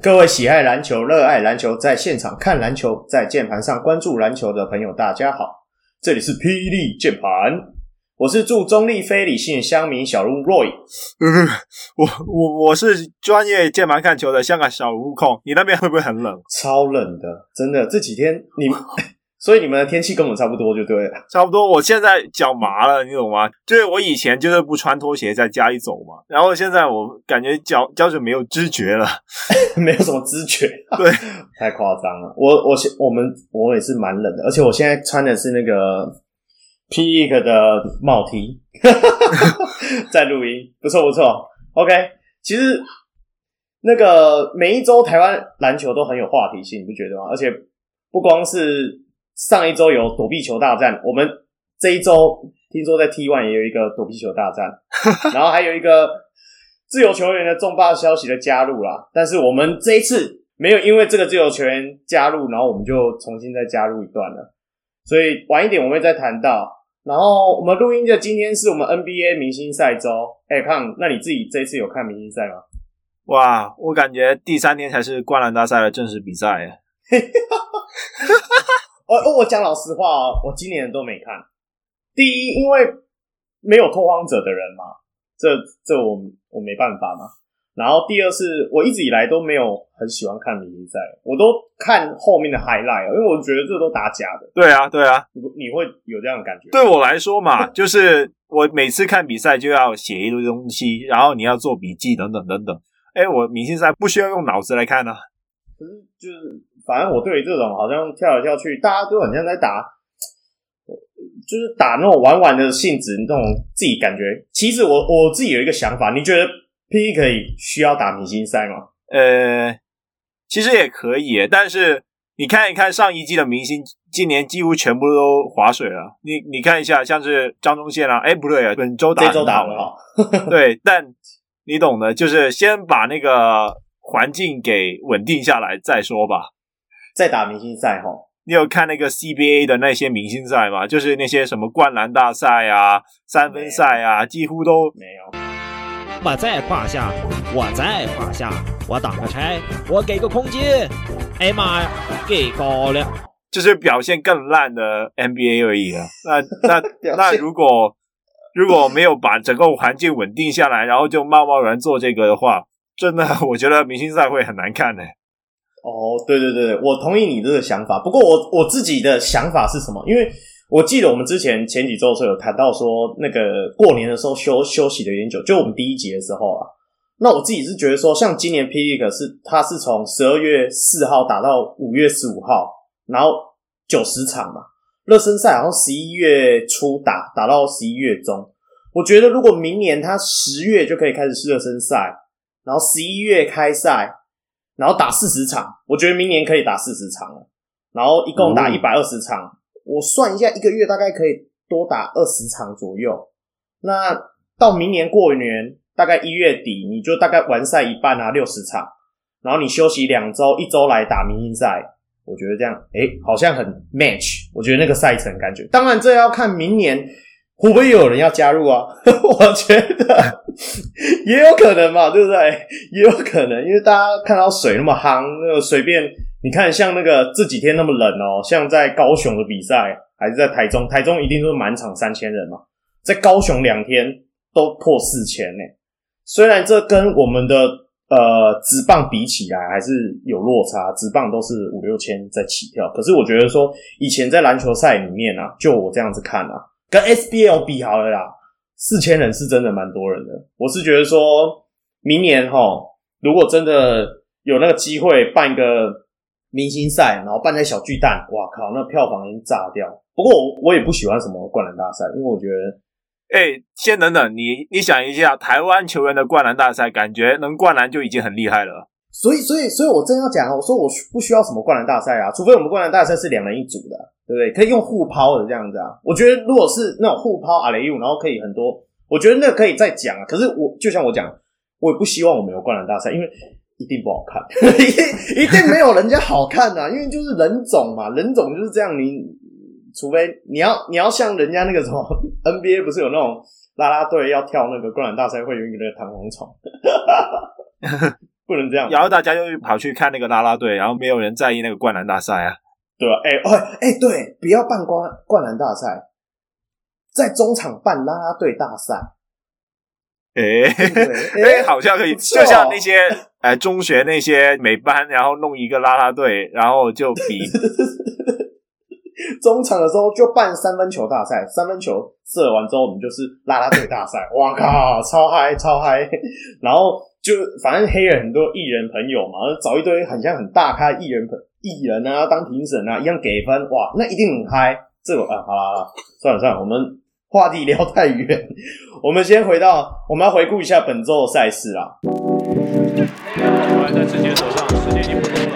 各位喜爱篮球、热爱篮球，在现场看篮球，在键盘上关注篮球的朋友，大家好，这里是霹雳键盘，我是住中立非理性乡民小鹿 Roy，嗯，我我我是专业键盘看球的香港小悟空，你那边会不会很冷？超冷的，真的，这几天你。所以你们的天气跟我们差不多就对了，差不多。我现在脚麻了，你懂吗？就是我以前就是不穿拖鞋在家里走嘛，然后现在我感觉脚脚趾没有知觉了，没有什么知觉，对，太夸张了。我我现我们我也是蛮冷的，而且我现在穿的是那个 Peak 的帽 T，在录音，不错不错。OK，其实那个每一周台湾篮球都很有话题性，你不觉得吗？而且不光是。上一周有躲避球大战，我们这一周听说在 T One 也有一个躲避球大战，然后还有一个自由球员的重磅消息的加入啦。但是我们这一次没有因为这个自由球员加入，然后我们就重新再加入一段了。所以晚一点我们会再谈到。然后我们录音的今天是我们 NBA 明星赛周。哎，胖，那你自己这一次有看明星赛吗？哇，我感觉第三天才是灌篮大赛的正式比赛。哦哦，我讲老实话哦，我今年都没看。第一，因为没有拓荒者的人嘛，这这我我没办法嘛。然后第二是，我一直以来都没有很喜欢看明星赛，我都看后面的 highlight，因为我觉得这都打假的。对啊，对啊，你你会有这样的感觉？对我来说嘛，就是我每次看比赛就要写一堆东西，然后你要做笔记等等等等。哎，我明星赛不需要用脑子来看呢、啊。可是就是。反正我对于这种好像跳来跳去，大家都很像在打，就是打那种玩玩的性质，那种自己感觉。其实我我自己有一个想法，你觉得 P 可以需要打明星赛吗？呃，其实也可以，但是你看一看上一季的明星，今年几乎全部都划水了。你你看一下，像是张忠宪啊，哎不对啊，本周打这周打很好，对，但你懂的，就是先把那个环境给稳定下来再说吧。再打明星赛齁，你有看那个 CBA 的那些明星赛吗？就是那些什么灌篮大赛啊、三分赛啊，几乎都没有。我在胯下，我在胯下，我挡个拆，我给个空间。哎妈呀，给高了，就是表现更烂的 NBA 而已啊。那那 那如果如果没有把整个环境稳定下来，然后就贸贸然做这个的话，真的我觉得明星赛会很难看的。哦，对对对，我同意你这个想法。不过我我自己的想法是什么？因为我记得我们之前前几周的时候有谈到说，那个过年的时候休休息的有点久，就我们第一集的时候啊。那我自己是觉得说，像今年 P.League 是它是从十二月四号打到五月十五号，然后九十场嘛。热身赛好像十一月初打，打到十一月中。我觉得如果明年它十月就可以开始是热身赛，然后十一月开赛。然后打四十场，我觉得明年可以打四十场了。然后一共打一百二十场，嗯、我算一下，一个月大概可以多打二十场左右。那到明年过年，大概一月底，你就大概完赛一半啊，六十场。然后你休息两周，一周来打明星赛，我觉得这样，诶，好像很 match。我觉得那个赛程感觉，当然这要看明年。会不会有人要加入啊？我觉得也有可能嘛，对不对？也有可能，因为大家看到水那么夯，那个随便你看，像那个这几天那么冷哦，像在高雄的比赛，还是在台中，台中一定都是满场三千人嘛，在高雄两天都破四千呢。虽然这跟我们的呃职棒比起来还是有落差，职棒都是五六千在起跳，可是我觉得说以前在篮球赛里面啊，就我这样子看啊。跟 SBL 比好了啦，四千人是真的蛮多人的。我是觉得说，明年哈，如果真的有那个机会办个明星赛，然后办在小巨蛋，哇靠，那票房已经炸掉。不过我我也不喜欢什么灌篮大赛，因为我觉得，哎、欸，先等等，你你想一下，台湾球员的灌篮大赛，感觉能灌篮就已经很厉害了。所以，所以，所以我真要讲，我说我不需要什么灌篮大赛啊，除非我们灌篮大赛是两人一组的，对不对？可以用互抛的这样子啊。我觉得如果是那种互抛阿雷用，然后可以很多，我觉得那可以再讲啊。可是我就像我讲，我也不希望我们有灌篮大赛，因为一定不好看，一 定一定没有人家好看啊。因为就是人种嘛，人种就是这样。你除非你要你要像人家那个什么 NBA 不是有那种啦啦队要跳那个灌篮大赛会有一个弹簧床。不能这样，然后大家又跑去看那个啦啦队，然后没有人在意那个灌篮大赛啊，对吧？哎哎哎，对，不要办灌灌篮大赛，在中场办啦啦队大赛，哎哎，好像可以，就像那些哎中学那些美班，然后弄一个啦啦队，然后就比 中场的时候就办三分球大赛，三分球射完之后，我们就是啦啦队大赛，哇靠，超嗨超嗨，然后。就反正黑人很多艺人朋友嘛，找一堆很像很大咖艺人朋艺人啊当评审啊，一样给分哇，那一定很嗨。这个啊，好啦好啦，算了算了，我们话题聊太远，我们先回到我们要回顾一下本周的赛事啊。还在之前手上，时间已经不多了。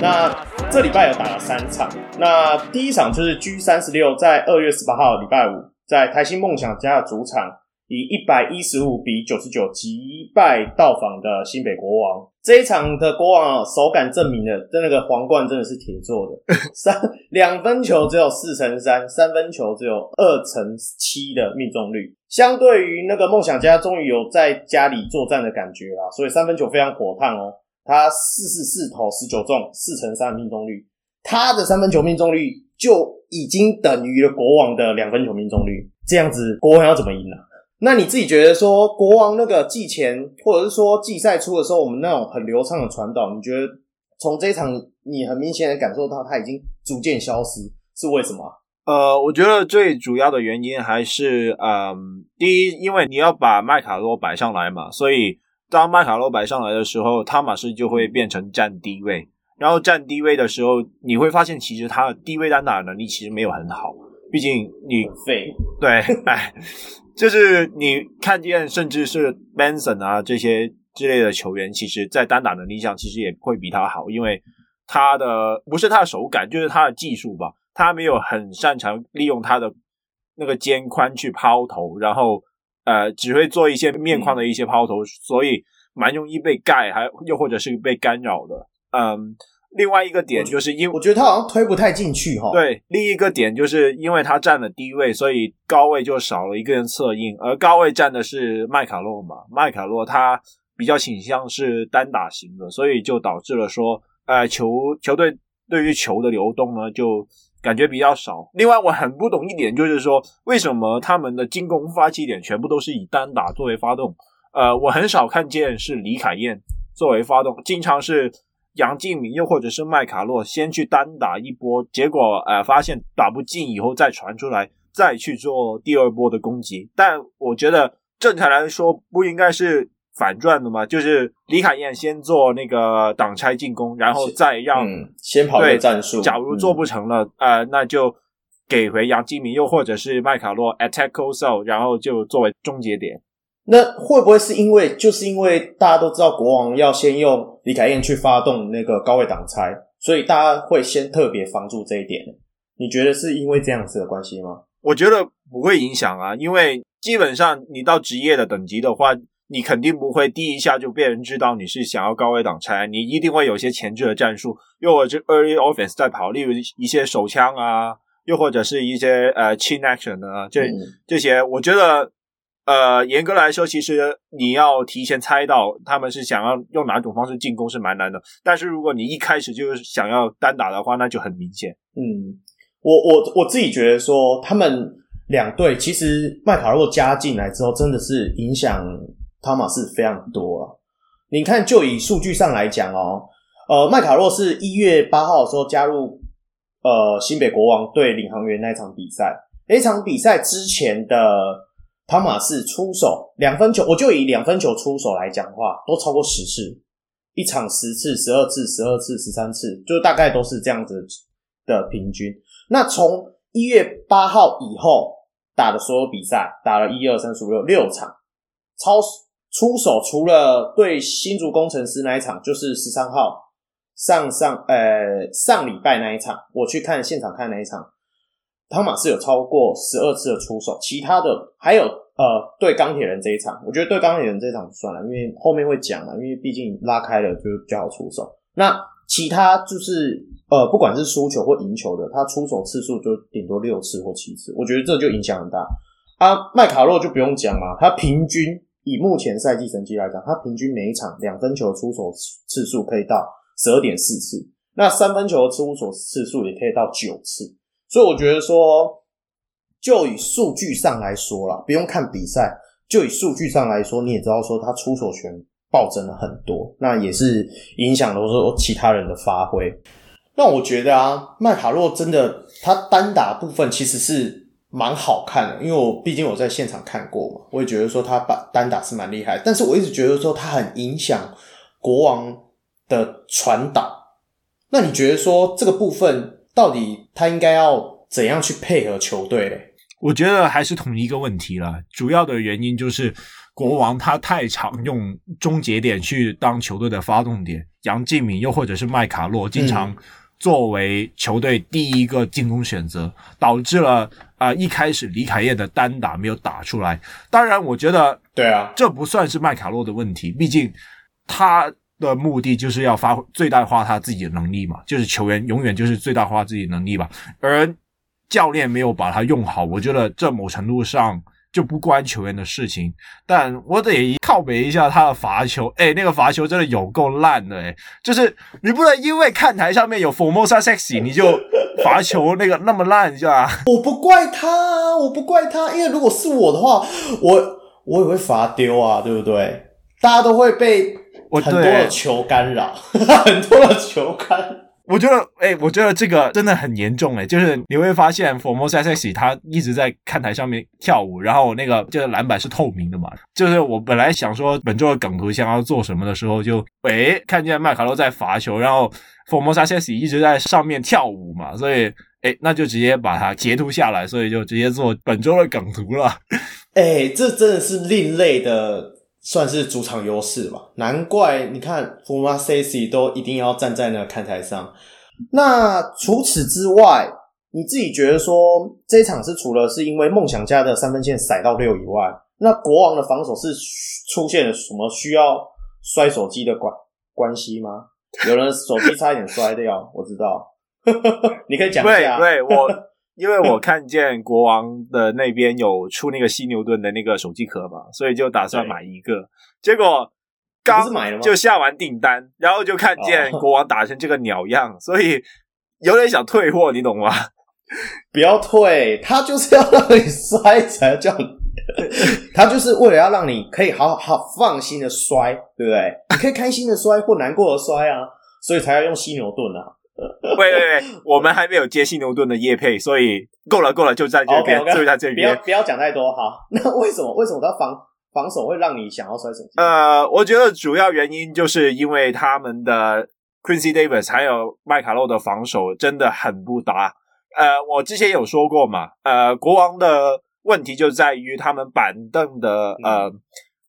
那这礼拜有打了三场，那第一场就是 G 三十六，在二月十八号礼拜五，在台新梦想家的主场。以一百一十五比九十九击败到访的新北国王，这一场的国王手感证明了，这那个皇冠真的是铁做的。三两分球只有四成三，三分球只有二成七的命中率。相对于那个梦想家，终于有在家里作战的感觉啦，所以三分球非常火烫哦。他四十四投十九中，四成三命中率，他的三分球命中率就已经等于了国王的两分球命中率。这样子，国王要怎么赢呢？那你自己觉得说，国王那个季前或者是说季赛初的时候，我们那种很流畅的传导，你觉得从这一场你很明显的感受到它已经逐渐消失，是为什么？呃，我觉得最主要的原因还是，嗯、呃，第一，因为你要把麦卡洛摆上来嘛，所以当麦卡洛摆上来的时候，汤马斯就会变成占低位，然后占低位的时候，你会发现其实他的低位单打能力其实没有很好，毕竟你废，对，哎。就是你看见，甚至是 Benson 啊这些之类的球员，其实，在单打能力上，其实也会比他好，因为他的不是他的手感，就是他的技术吧，他没有很擅长利用他的那个肩宽去抛投，然后呃，只会做一些面框的一些抛投，所以蛮容易被盖，还又或者是被干扰的，嗯。另外一个点就是因为我觉得他好像推不太进去哈。对，另一个点就是因为他占了低位，所以高位就少了一个人策应，而高位站的是麦卡洛嘛。麦卡洛他比较倾向是单打型的，所以就导致了说，呃，球球队对于球的流动呢，就感觉比较少。另外，我很不懂一点就是说，为什么他们的进攻发起点全部都是以单打作为发动？呃，我很少看见是李凯燕作为发动，经常是。杨敬敏又或者是麦卡洛先去单打一波，结果呃发现打不进以后再传出来，再去做第二波的攻击。但我觉得正常来说不应该是反转的嘛？就是李凯燕先做那个挡拆进攻，然后再让、嗯、先跑对战术。假如做不成了，嗯、呃，那就给回杨敬敏又或者是麦卡洛 attack closeout，然后就作为终结点。那会不会是因为，就是因为大家都知道国王要先用李凯燕去发动那个高位挡拆，所以大家会先特别防住这一点？你觉得是因为这样子的关系吗？我觉得不会影响啊，因为基本上你到职业的等级的话，你肯定不会第一下就被人知道你是想要高位挡拆，你一定会有些前置的战术，又或者 early offense 在跑，例如一些手枪啊，又或者是一些呃 chain action 啊，这、嗯、这些，我觉得。呃，严格来说，其实你要提前猜到他们是想要用哪种方式进攻是蛮难的。但是如果你一开始就想要单打的话，那就很明显。嗯，我我我自己觉得说，他们两队其实麦卡洛加进来之后，真的是影响汤马斯非常多了。你看，就以数据上来讲哦，呃，麦卡洛是一月八号的时候加入呃新北国王对领航员那场比赛，那场比赛之前的。汤马士出手两分球，我就以两分球出手来讲话，都超过十次，一场十次、十二次、十二次、十三次，就大概都是这样子的平均。那从一月八号以后打的所有比赛，打了一二三四五六六场，超出手除了对新竹工程师那一场，就是十三号上上呃上礼拜那一场，我去看现场看那一场。汤马士有超过十二次的出手，其他的还有呃对钢铁人这一场，我觉得对钢铁人这一场算了，因为后面会讲了，因为毕竟拉开了就比较好出手。那其他就是呃不管是输球或赢球的，他出手次数就顶多六次或七次，我觉得这就影响很大。啊，麦卡洛就不用讲了，他平均以目前赛季成绩来讲，他平均每一场两分球出手次数可以到十二点四次，那三分球的出手次数也可以到九次。所以我觉得说，就以数据上来说啦，不用看比赛，就以数据上来说，你也知道说他出手权暴增了很多，那也是影响了说其他人的发挥。那我觉得啊，麦卡洛真的他单打部分其实是蛮好看的，因为我毕竟我在现场看过嘛，我也觉得说他把单打是蛮厉害，但是我一直觉得说他很影响国王的传导。那你觉得说这个部分？到底他应该要怎样去配合球队嘞？我觉得还是同一个问题了。主要的原因就是国王他太常用终结点去当球队的发动点，杨敬敏又或者是麦卡洛经常作为球队第一个进攻选择，嗯、导致了啊、呃、一开始李凯燕的单打没有打出来。当然，我觉得对啊，这不算是麦卡洛的问题，毕竟他。的目的就是要发挥最大化他自己的能力嘛，就是球员永远就是最大化自己能力吧。而教练没有把他用好，我觉得这某程度上就不关球员的事情。但我得靠北一下他的罚球，诶，那个罚球真的有够烂的，诶，就是你不能因为看台上面有 Formosa Sexy 你就罚球那个那么烂，是吧？我不怪他，我不怪他，因为如果是我的话，我我也会罚丢啊，对不对？大家都会被。我很多的球干扰，很多的球干。我觉得，哎、欸，我觉得这个真的很严重，哎，就是你会发现，Formosa Sexy 他一直在看台上面跳舞，然后那个就是篮板是透明的嘛。就是我本来想说本周的梗图想要做什么的时候，就哎看见麦卡洛在罚球，然后 Formosa Sexy 一直在上面跳舞嘛，所以哎，那就直接把它截图下来，所以就直接做本周的梗图了。哎，这真的是另类的。算是主场优势吧，难怪你看 Formosa Sexy 都一定要站在那看台上。那除此之外，你自己觉得说这一场是除了是因为梦想家的三分线塞到六以外，那国王的防守是出现了什么需要摔手机的关关系吗？有人手机差一点摔掉，我知道，你可以讲一下。对，对我。因为我看见国王的那边有出那个犀牛盾的那个手机壳嘛，所以就打算买一个。结果刚就下完订单，然后就看见国王打成这个鸟样，所以有点想退货，你懂吗？不要退，他就是要让你摔才叫，他就是为了要让你可以好好放心的摔，对不对？你可以开心的摔或难过的摔啊，所以才要用犀牛盾啊。喂喂喂，我们还没有接新牛顿的叶配，所以够了够了，就在这边，okay, okay. 就在这边，不要不要讲太多哈。那为什么为什么他防防守会让你想要摔手机？呃，我觉得主要原因就是因为他们的 Quincy Davis 还有麦卡洛的防守真的很不搭。呃，我之前有说过嘛，呃，国王的问题就在于他们板凳的呃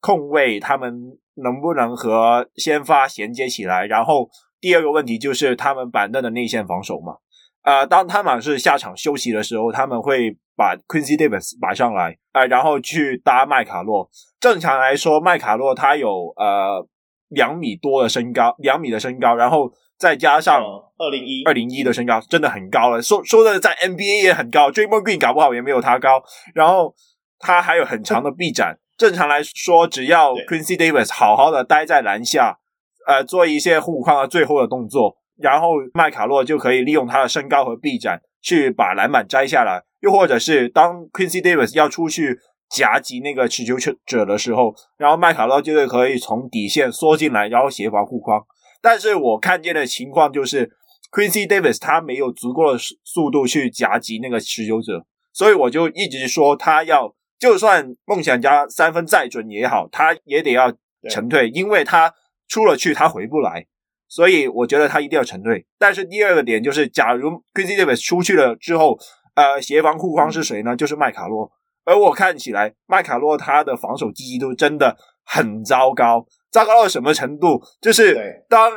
控卫，他们能不能和先发衔接起来，然后。第二个问题就是他们板凳的内线防守嘛，呃，当他们是下场休息的时候，他们会把 Quincy Davis 摆上来，呃，然后去搭麦卡洛。正常来说，麦卡洛他有呃两米多的身高，两米的身高，然后再加上二零一二零一的身高，真的很高了。说说的在 NBA 也很高，Draymond Green 搞不好也没有他高。然后他还有很长的臂展。正常来说，只要 Quincy Davis 好好的待在篮下。呃，做一些护框的最后的动作，然后麦卡洛就可以利用他的身高和臂展去把篮板摘下来，又或者是当 Quincy Davis 要出去夹击那个持球者的时候，然后麦卡洛就是可以从底线缩进来，然后协防护框。但是我看见的情况就是 Quincy Davis 他没有足够的速度去夹击那个持球者，所以我就一直说他要就算梦想家三分再准也好，他也得要沉退，因为他出了去他回不来，所以我觉得他一定要沉退。但是第二个点就是，假如 Quincy Davis 出去了之后，呃，协防护框是谁呢？就是麦卡洛。而我看起来，麦卡洛他的防守积极度真的很糟糕，糟糕到什么程度？就是当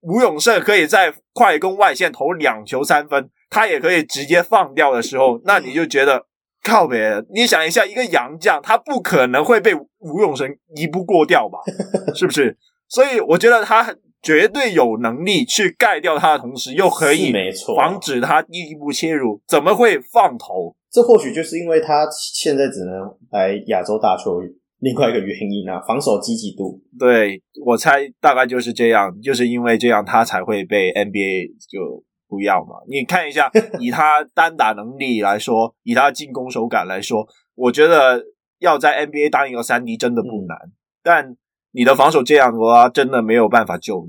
吴永胜可以在快攻外线投两球三分，他也可以直接放掉的时候，那你就觉得靠北。你想一下，一个洋将，他不可能会被吴永胜一步过掉吧？是不是？所以我觉得他绝对有能力去盖掉他的同时，又可以防止他第一步切入，怎么会放投？这或许就是因为他现在只能来亚洲大球，另外一个原因啊，防守积极度。对，我猜大概就是这样，就是因为这样他才会被 NBA 就不要嘛。你看一下，以他单打能力来说，以他进攻手感来说，我觉得要在 NBA 当一个三 D 真的不难。嗯、但你的防守这样的话，真的没有办法救你。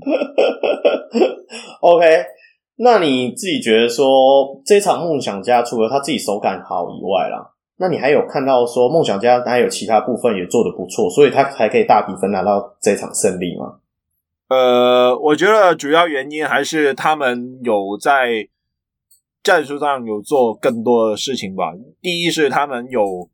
OK。那你自己觉得说，这场梦想家除了他自己手感好以外啦，那你还有看到说梦想家还有其他部分也做得不错，所以他才可以大比分拿到这场胜利吗？呃，我觉得主要原因还是他们有在战术上有做更多的事情吧。第一是他们有，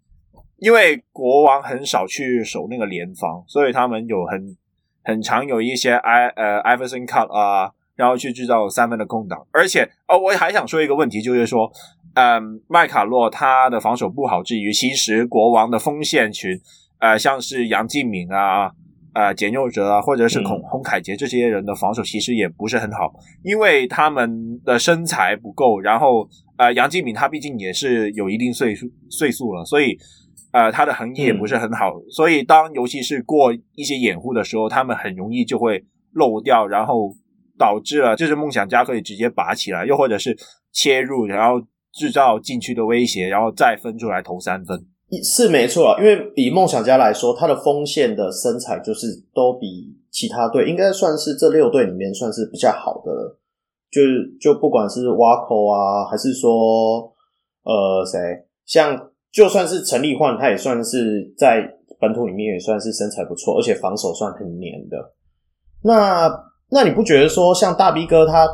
因为国王很少去守那个联防，所以他们有很很常有一些埃呃 Iverson cut 啊。然后去制造三分的空档，而且哦，我还想说一个问题，就是说，嗯，麦卡洛他的防守不好之余，其实国王的锋线群，呃，像是杨敬敏啊、呃，简佑哲啊，或者是孔孔凯杰这些人的防守其实也不是很好，因为他们的身材不够，然后呃，杨敬敏他毕竟也是有一定岁数岁数了，所以呃，他的横移也不是很好，嗯、所以当尤其是过一些掩护的时候，他们很容易就会漏掉，然后。导致了就是梦想家可以直接拔起来，又或者是切入，然后制造禁区的威胁，然后再分出来投三分。是没错啊，因为比梦想家来说，他的锋线的身材就是都比其他队应该算是这六队里面算是比较好的了。就是就不管是挖口啊，还是说呃谁，像就算是陈立焕，他也算是在本土里面也算是身材不错，而且防守算很黏的。那那你不觉得说，像大 B 哥他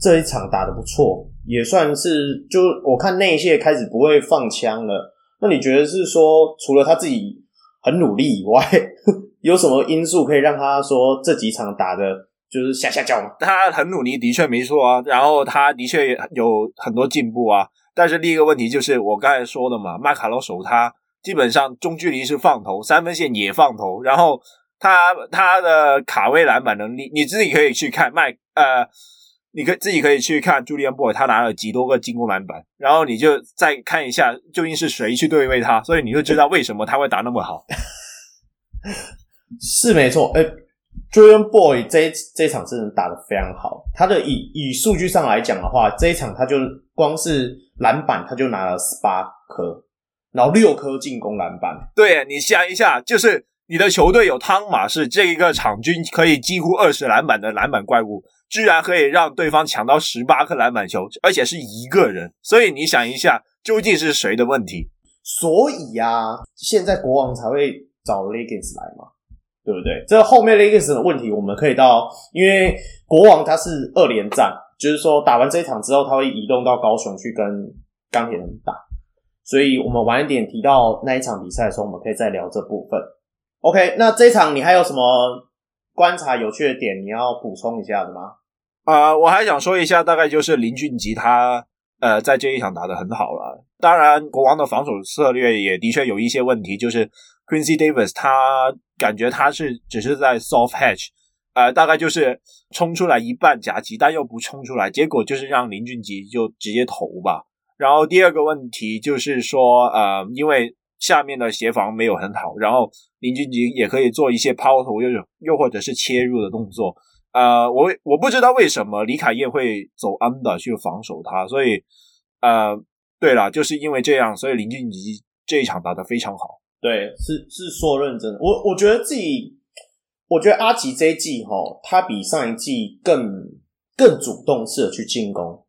这一场打得不错，也算是就我看内线开始不会放枪了。那你觉得是说，除了他自己很努力以外，有什么因素可以让他说这几场打的就是下下叫吗？他很努力，的确没错啊。然后他的确有很多进步啊。但是另一个问题就是我刚才说的嘛，麦卡洛守他基本上中距离是放投，三分线也放投，然后。他他的卡位篮板能力，你自己可以去看麦呃，你可自己可以去看朱利安·波尔他拿了几多个进攻篮板，然后你就再看一下究竟是谁去对位他，所以你就知道为什么他会打那么好。是没错，诶，Julian Boy 这这场真的打得非常好。他的以以数据上来讲的话，这一场他就光是篮板他就拿了十八颗，然后六颗进攻篮板。对，你想一下，就是。你的球队有汤马士这一个场均可以几乎二十篮板的篮板怪物，居然可以让对方抢到十八颗篮板球，而且是一个人。所以你想一下，究竟是谁的问题？所以呀、啊，现在国王才会找 Legends 来嘛，对不对？这后面 Legends 的问题，我们可以到，因为国王他是二连战，就是说打完这一场之后，他会移动到高雄去跟钢铁人打。所以我们晚一点提到那一场比赛的时候，我们可以再聊这部分。OK，那这一场你还有什么观察有趣的点你要补充一下的吗？啊、我还想说一下，大概就是林俊吉他呃在这一场打得很好了。当然，国王的防守策略也的确有一些问题，就是 Quincy Davis 他感觉他是只是在 soft hatch，呃，大概就是冲出来一半夹击，但又不冲出来，结果就是让林俊杰就直接投吧。然后第二个问题就是说，呃，因为下面的协防没有很好，然后林俊杰也可以做一些抛投，又又或者是切入的动作。呃，我我不知道为什么李凯燕会走 under 去防守他，所以呃，对了，就是因为这样，所以林俊杰这一场打得非常好。对，是是说认真的，我我觉得自己，我觉得阿吉这一季哈，他比上一季更更主动式的去进攻。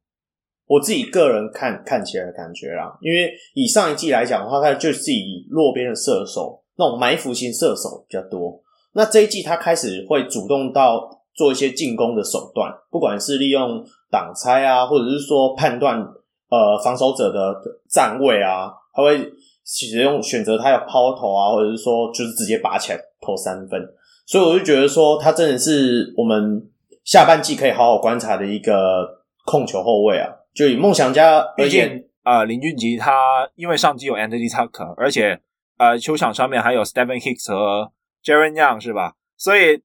我自己个人看看起来的感觉啦，因为以上一季来讲的话，他就是以落边的射手那种埋伏型射手比较多。那这一季他开始会主动到做一些进攻的手段，不管是利用挡拆啊，或者是说判断呃防守者的站位啊，他会使用选择他要抛投啊，或者是说就是直接拔起来投三分。所以我就觉得说，他真的是我们下半季可以好好观察的一个控球后卫啊。就以梦想家而言，呃，林俊杰他因为上季有 Anthony Tucker，而且呃，球场上面还有 Stephen Hicks 和 Jaren Young 是吧？所以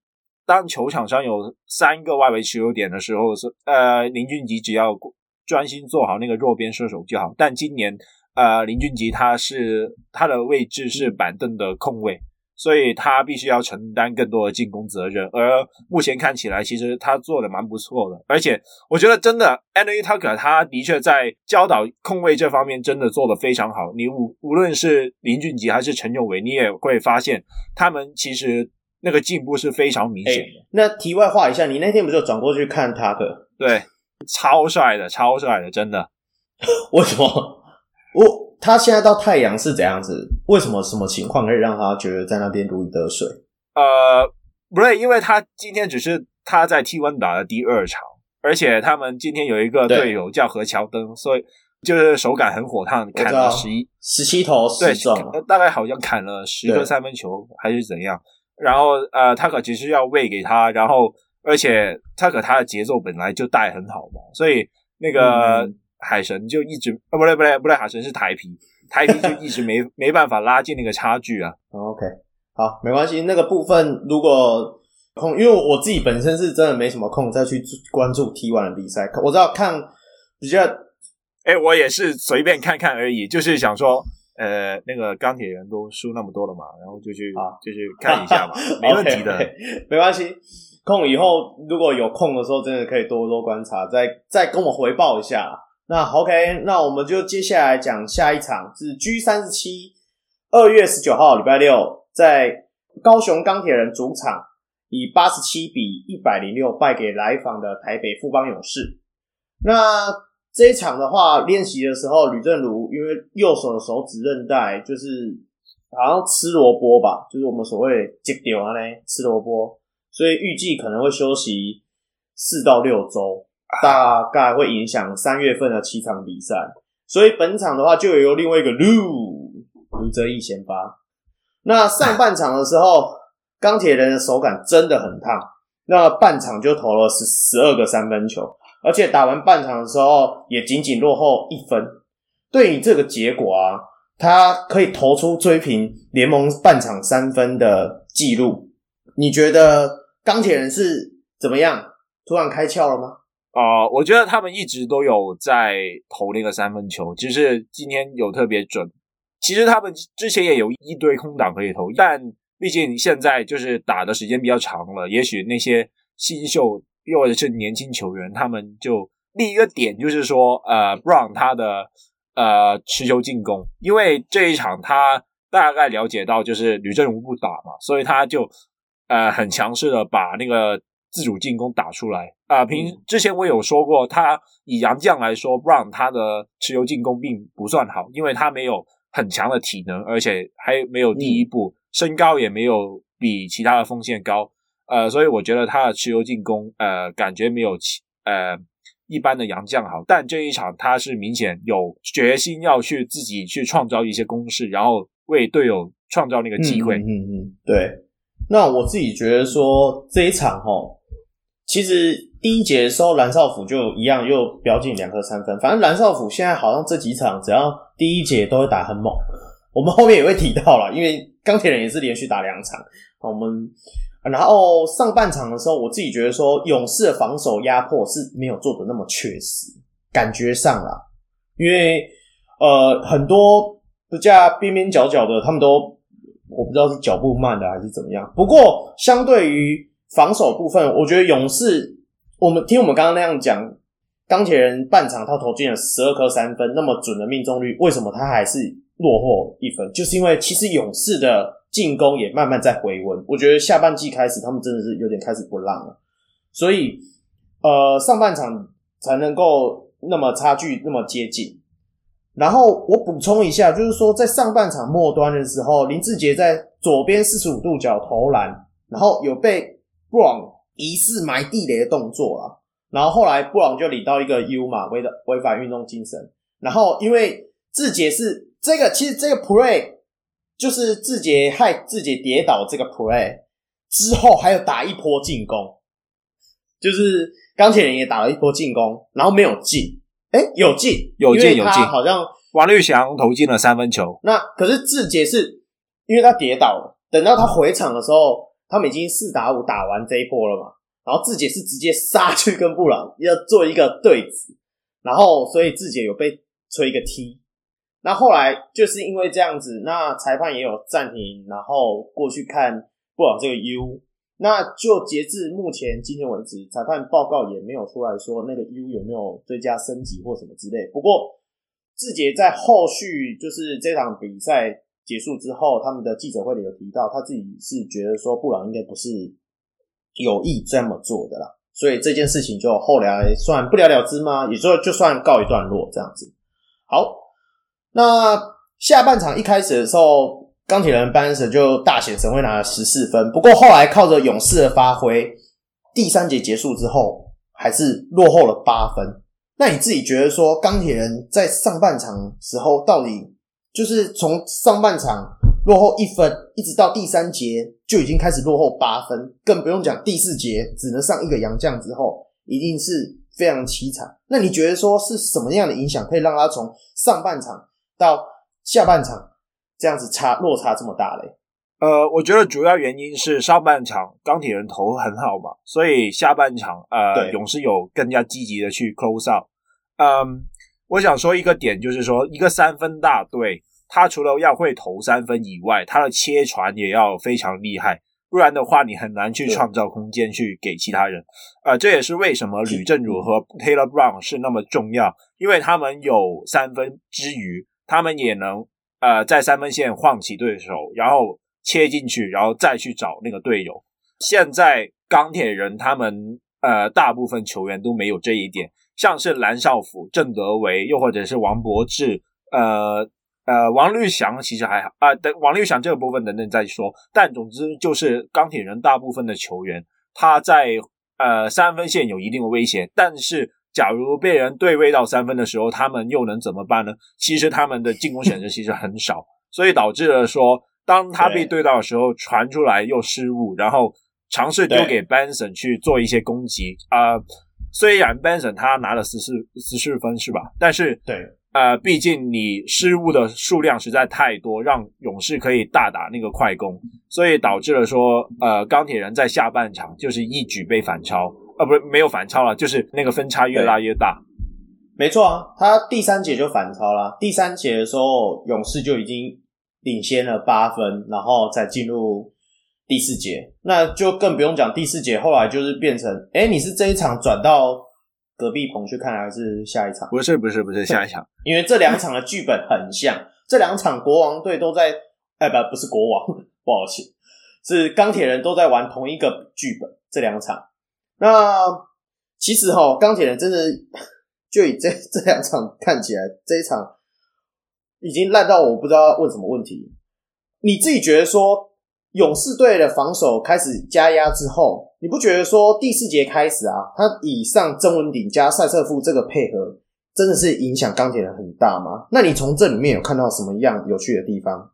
当球场上有三个外围持有点的时候，是呃，林俊杰只要专心做好那个弱边射手就好。但今年呃，林俊杰他是他的位置是板凳的控卫。所以他必须要承担更多的进攻责任，而目前看起来，其实他做的蛮不错的。而且我觉得，真的，Anthony Tucker 他的确在教导控卫这方面真的做的非常好。你无无论是林俊杰还是陈永伟，你也会发现他们其实那个进步是非常明显的。欸，那题外话一下，你那天不是有转过去看 Tucker？对，超帅的，超帅的，真的。为什么？我。他现在到太阳是怎样子？为什么什么情况可以让他觉得在那边如鱼得水？呃，不对，因为他今天只是他在 T1 打的第二场，而且他们今天有一个队友叫何乔登，所以就是手感很火烫，砍了十一十七投十中，大概好像砍了十个三分球还是怎样。然后呃，他可只是要喂给他，然后而且他可他的节奏本来就带很好嘛，所以那个。嗯海神就一直啊，不对不对不对，海神是台皮，台皮就一直没 没办法拉近那个差距啊。OK，好，没关系。那个部分如果空，因为我自己本身是真的没什么空再去关注 T1 的比赛，我知道看比较，哎，我也是随便看看而已，就是想说，呃，那个钢铁人都输那么多了嘛，然后就去啊，就去看一下嘛，没问题的 okay, 没关系。空以后如果有空的时候，真的可以多多观察，再再跟我回报一下。那 OK，那我们就接下来讲下一场是 G 三十七，二月十九号礼拜六，在高雄钢铁人主场以八十七比一百零六败给来访的台北富邦勇士。那这一场的话，练习的时候吕政儒因为右手的手指韧带就是好像吃萝卜吧，就是我们所谓的截掉啊嘞，吃萝卜，所以预计可能会休息四到六周。大概会影响三月份的七场比赛，所以本场的话就由另外一个卢卢哲义先发。那上半场的时候，钢铁人的手感真的很烫，那半场就投了十十二个三分球，而且打完半场的时候也仅仅落后一分。对于这个结果啊，他可以投出追平联盟半场三分的记录。你觉得钢铁人是怎么样？突然开窍了吗？啊、我觉得他们一直都有在投那个三分球，只是今天有特别准。其实他们之前也有一堆空档可以投，但毕竟现在就是打的时间比较长了，也许那些新秀又或者是年轻球员，他们就另一个点就是说，呃，Brown 他的呃持球进攻，因为这一场他大概了解到就是吕政儒不打嘛，所以他就呃很强势的把那个。自主进攻打出来啊！平、呃、之前我有说过，他以杨将来说，Brown 他的持球进攻并不算好，因为他没有很强的体能，而且还没有第一步，身高也没有比其他的锋线高，呃，所以我觉得他的持球进攻，呃，感觉没有其呃一般的洋将好。但这一场他是明显有决心要去自己去创造一些攻势，然后为队友创造那个机会。嗯嗯，嗯，对。那我自己觉得说这一场齁。其实第一节的时候，蓝少辅就一样又飙进两颗三分。反正蓝少辅现在好像这几场只要第一节都会打很猛。我们后面也会提到啦，因为钢铁人也是连续打两场。我们然后上半场的时候，我自己觉得说勇士的防守压迫是没有做的那么确实，感觉上啦，因为呃很多不加边边角角的，他们都我不知道是脚步慢的还是怎么样。不过相对于防守部分，我觉得勇士，我们听我们刚刚那样讲，钢铁人半场他投进了十二颗三分，那么准的命中率，为什么他还是落后一分？就是因为其实勇士的进攻也慢慢在回温。我觉得下半季开始，他们真的是有点开始不浪了，所以呃，上半场才能够那么差距那么接近。然后我补充一下，就是说在上半场末端的时候，林志杰在左边四十五度角投篮，然后有被布朗疑似埋地雷的动作啊。然后后来布朗就领到一个 U 嘛，违的违反运动精神。然后因为志杰是这个，其实这个 play 就是志杰害志杰跌倒这个 play 之后，还有打一波进攻，就是钢铁人也打了一波进攻，然后没有进。哎，有进，有进，有进，好像王律翔投进了三分球。那可是志杰是因为他跌倒了，等到他回场的时候，他们已经四打五打完这一波了嘛。然后志杰是直接杀去跟布朗 要做一个对子，然后所以志杰有被吹一个 T。那后来就是因为这样子，那裁判也有暂停，然后过去看布朗这个 U。那就截至目前今天为止，裁判报告也没有出来说那个 U 有没有追加升级或什么之类。不过志杰在后续就是这场比赛结束之后，他们的记者会里有提到，他自己是觉得说布朗应该不是有意这么做的啦，所以这件事情就后来算不了了之吗？也就就算告一段落这样子。好，那下半场一开始的时候。钢铁人班神就大显神威，拿了十四分。不过后来靠着勇士的发挥，第三节结束之后还是落后了八分。那你自己觉得说，钢铁人在上半场时候到底就是从上半场落后一分，一直到第三节就已经开始落后八分，更不用讲第四节只能上一个洋将之后，一定是非常凄惨。那你觉得说是什么样的影响可以让他从上半场到下半场？这样子差落差这么大嘞？呃，我觉得主要原因是上半场钢铁人投很好嘛，所以下半场呃勇士有更加积极的去 close out。嗯，我想说一个点就是说，一个三分大队，他除了要会投三分以外，他的切传也要非常厉害，不然的话你很难去创造空间去给其他人。呃，这也是为什么吕正儒和 Taylor Brown 是那么重要，因为他们有三分之余，他们也能。呃，在三分线晃起对手，然后切进去，然后再去找那个队友。现在钢铁人他们呃，大部分球员都没有这一点，像是蓝少辅、郑德维，又或者是王柏志，呃呃，王律翔其实还好啊。等、呃、王律翔这个部分等等再说。但总之就是钢铁人大部分的球员，他在呃三分线有一定的威胁，但是。假如被人对位到三分的时候，他们又能怎么办呢？其实他们的进攻选择其实很少，所以导致了说，当他被对到的时候，传出来又失误，然后尝试丢给 Benson 去做一些攻击啊、呃。虽然 Benson 他拿了十四十四分是吧？但是对，呃，毕竟你失误的数量实在太多，让勇士可以大打那个快攻，所以导致了说，呃，钢铁人在下半场就是一举被反超。啊，不是没有反超了，就是那个分差越拉越大。没错啊，他第三节就反超了。第三节的时候，勇士就已经领先了八分，然后再进入第四节，那就更不用讲第四节后来就是变成，哎，你是这一场转到隔壁棚去看，还是下一场？不是，不是，不是下一场，因为这两场的剧本很像，这两场国王队都在，哎，不，不是国王，不好意思，是钢铁人都在玩同一个剧本，这两场。那其实哈，钢铁人真的就以这这两场看起来，这一场已经烂到我不知道问什么问题。你自己觉得说，勇士队的防守开始加压之后，你不觉得说第四节开始啊，他以上曾文鼎加赛瑟夫这个配合，真的是影响钢铁人很大吗？那你从这里面有看到什么样有趣的地方？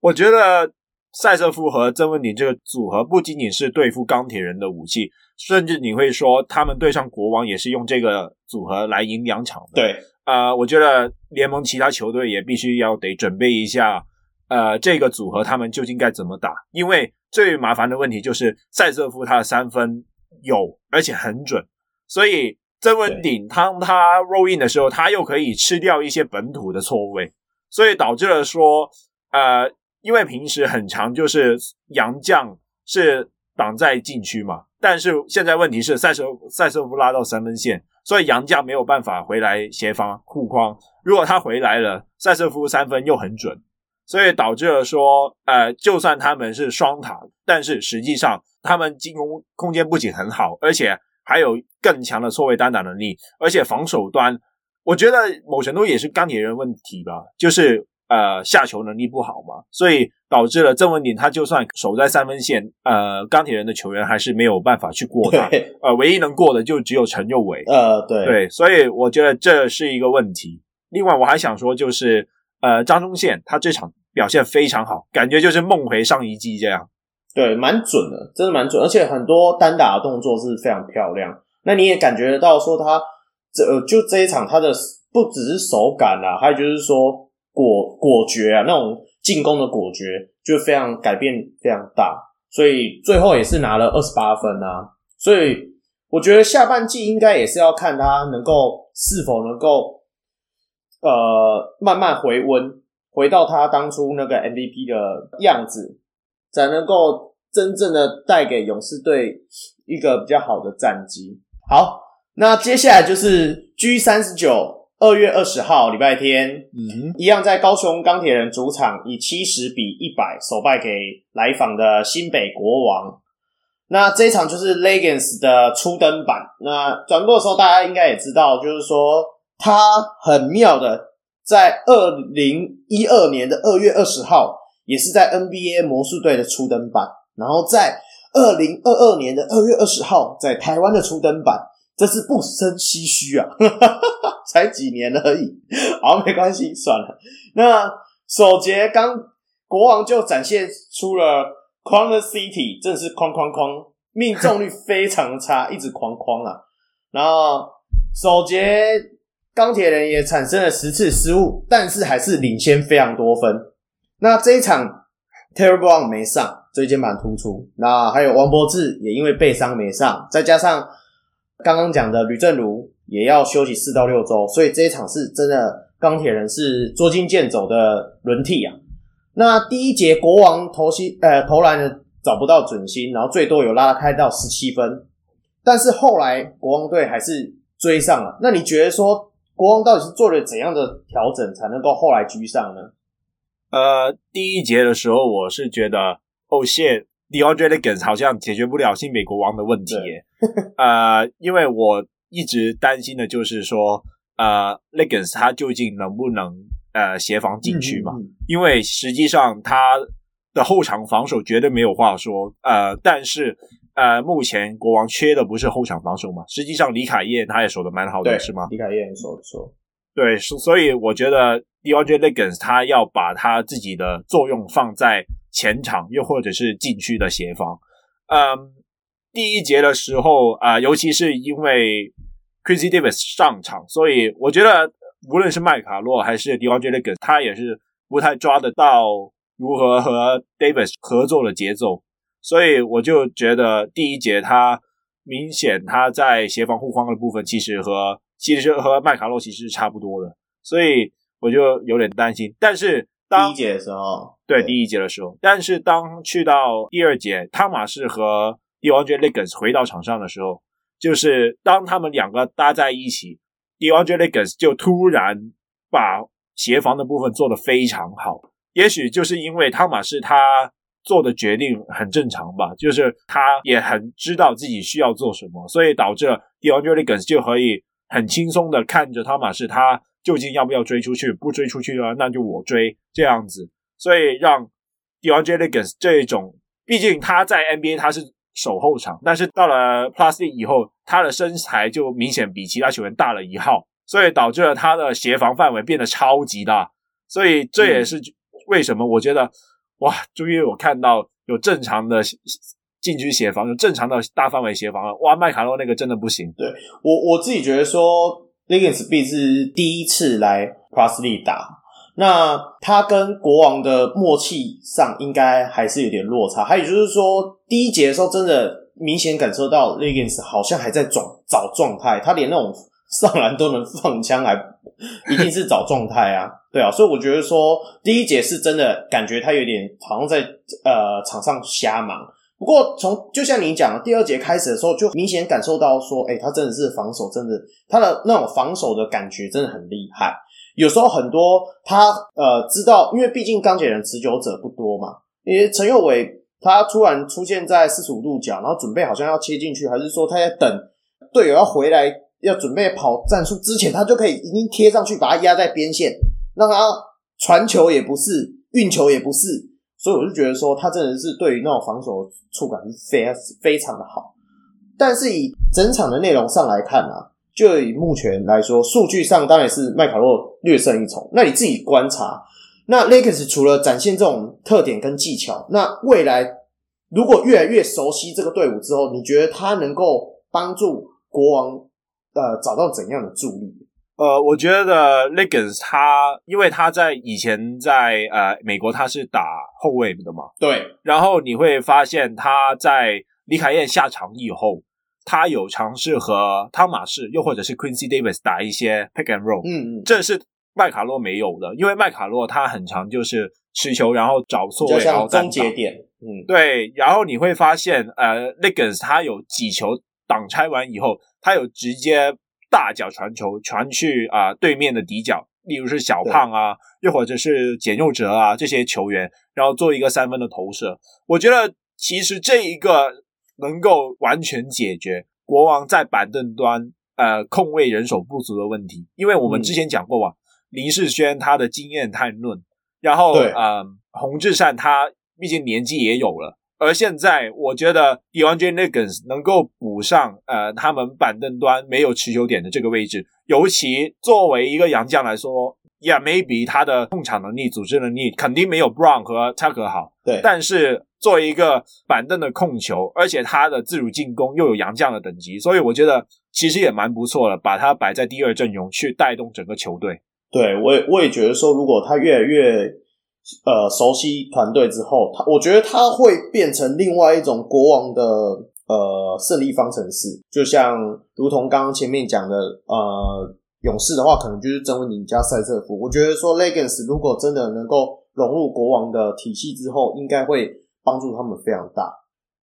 我觉得。赛瑟夫和曾文鼎这个组合不仅仅是对付钢铁人的武器，甚至你会说他们对上国王也是用这个组合来赢两场的。对，呃，我觉得联盟其他球队也必须要得准备一下，呃，这个组合他们究竟该怎么打？因为最麻烦的问题就是塞瑟夫他的三分有，而且很准，所以曾文鼎当他 roll in 的时候，他又可以吃掉一些本土的错位，所以导致了说，呃。因为平时很常就是杨将是挡在禁区嘛，但是现在问题是赛瑟赛瑟夫拉到三分线，所以杨将没有办法回来协防护框。如果他回来了，塞瑟夫三分又很准，所以导致了说，呃，就算他们是双塔，但是实际上他们进攻空间不仅很好，而且还有更强的错位单打能力，而且防守端我觉得某程度也是钢铁人问题吧，就是呃下球能力不好嘛，所以导致了郑文鼎他就算守在三分线，呃钢铁人的球员还是没有办法去过他，呃唯一能过的就只有陈佑伟，呃对。对，所以我觉得这是一个问题。另外我还想说就是呃张忠宪他这场表现非常好，感觉就是梦回上一季这样，对，蛮准的，真的蛮准，而且很多单打的动作是非常漂亮。那你也感觉得到说他。这，就这一场，他的不只是手感啊，还有就是说果果决啊，那种进攻的果决就非常改变非常大，所以最后也是拿了二十八分啊。所以我觉得下半季应该也是要看他能够是否能够呃慢慢回温，回到他当初那个 MVP 的样子，才能够真正的带给勇士队一个比较好的战绩。好。那接下来就是 G 三十九，二月二十号礼拜天，嗯，一样在高雄钢铁人主场以七十比一百首败给来访的新北国王。那这一场就是 Legends 的初登板。那转播的时候，大家应该也知道，就是说他很妙的，在二零一二年的二月二十号，也是在 NBA 魔术队的初登板，然后在二零二二年的二月二十号，在台湾的初登板。这是不胜唏嘘啊，才几年而已。好，没关系，算了。那首节刚国王就展现出了框的 City，真的是框框框，命中率非常差，一直框框啊。然后首节钢铁人也产生了十次失误，但是还是领先非常多分。那这一场 Taylor Brown 没上，椎间盘突出。那还有王柏智也因为背伤没上，再加上。刚刚讲的吕政儒也要休息四到六周，所以这一场是真的钢铁人是捉襟见肘的轮替啊。那第一节国王投西呃投篮呢找不到准心，然后最多有拉开到十七分，但是后来国王队还是追上了。那你觉得说国王到底是做了怎样的调整才能够后来居上呢？呃，第一节的时候我是觉得哦谢。DeAndre Liggins 好像解决不了新美国王的问题耶，呃，因为我一直担心的就是说，呃，Liggins 他究竟能不能呃协防进去嘛？嗯嗯嗯，因为实际上他的后场防守绝对没有话说，呃，但是呃，目前国王缺的不是后场防守嘛？实际上李凯燕他也守的蛮好的，是吗？李凯燕守的错，对，所以我觉得 DeAndre Liggins 他要把他自己的作用放在。前场又或者是禁区的协防，嗯，第一节的时候啊、呃，尤其是因为 Quincy Davis 上场，所以我觉得无论是麦卡洛还是 DeAndre Liggins，他也是不太抓得到如何和 Davis 合作的节奏，所以我就觉得第一节他明显他在协防护框的部分，其实和其实和麦卡洛其实是差不多的，所以我就有点担心，但是。当第一节的时候，对，对第一节的时候，但是当去到第二节，汤马士和 DeAndre Liggins 回到场上的时候，就是当他们两个搭在一起，DeAndre Liggins 就突然把协防的部分做得非常好。也许就是因为汤马士他做的决定很正常吧，就是他也很知道自己需要做什么，所以导致 DeAndre Liggins 就可以很轻松的看着汤马士他。究竟要不要追出去？不追出去了，那就我追这样子。所以让 DeAndre Liggins 这种，毕竟他在 NBA 他是守后场，但是到了 Plus League 以后，他的身材就明显比其他球员大了一号，所以导致了他的协防范围变得超级大。所以这也是为什么我觉得、嗯、哇，终于我看到有正常的禁区协防，有正常的大范围协防了。哇，麦卡洛那个真的不行。对，我我自己觉得说。Liggins 毕是第一次来 p r o s l e y 打，那他跟国王的默契上应该还是有点落差。还有就是说，第一节的时候真的明显感受到 Liggins 好像还在找找状态，他连那种 上篮都能放枪，还 一定是找状态啊，对啊。所以我觉得说第一节是真的感觉他有点好像在呃场上瞎忙。不过，从就像你讲的，第二节开始的时候，就明显感受到说，哎，他真的是防守，真的他的那种防守的感觉真的很厉害。有时候很多他呃知道，因为毕竟钢铁人持久者不多嘛。因为陈佑伟他突然出现在四十五度角，然后准备好像要切进去，还是说他在等队友要回来要准备跑战术之前，他就可以已经贴上去，把它压在边线，让他传球也不是，运球也不是，所以我就觉得说，他真的是对于那种防守触感是非常非常的好。但是以整场的内容上来看啊，就以目前来说，数据上当然是麦卡洛略胜一筹。那你自己观察，那 Lakers 除了展现这种特点跟技巧，那未来如果越来越熟悉这个队伍之后，你觉得他能够帮助国王呃找到怎样的助力？呃，我觉得 Lakers 他因为他在以前在呃美国他是打后卫的嘛，对，然后你会发现他在李凯燕下场以后。他有尝试和汤马士，又或者是 Quincy Davis 打一些 pick and roll，嗯嗯，这是麦卡洛没有的，因为麦卡洛他很常就是持球，然后找错位，然后终结点，嗯，对，然后你会发现，呃，Lakers 他有几球挡拆完以后，他有直接大脚传球传去啊、呃、对面的底角，例如是小胖啊，又或者是简佑哲啊这些球员，然后做一个三分的投射。我觉得其实这一个。能够完全解决国王在板凳端呃控卫人手不足的问题，因为我们之前讲过嘛，嗯、林世轩他的经验太嫩，然后呃洪志善他毕竟年纪也有了，而现在我觉得 DeAndre Liggins 能够补上呃他们板凳端没有持球点的这个位置，尤其作为一个洋将来说。Yeah, maybe 他的控场能力、组织能力肯定没有 Brown 和 Tucker 好。对，但是作为一个板凳的控球，而且他的自主进攻又有洋将的等级，所以我觉得其实也蛮不错的，把他摆在第二阵容去带动整个球队。对，我也我也觉得说，如果他越来越呃熟悉团队之后，他我觉得他会变成另外一种国王的呃胜利方程式，就像如同刚刚前面讲的呃。勇士的话，可能就是曾文鼎加赛瑟夫。我觉得说，Lakers 如果真的能够融入国王的体系之后，应该会帮助他们非常大。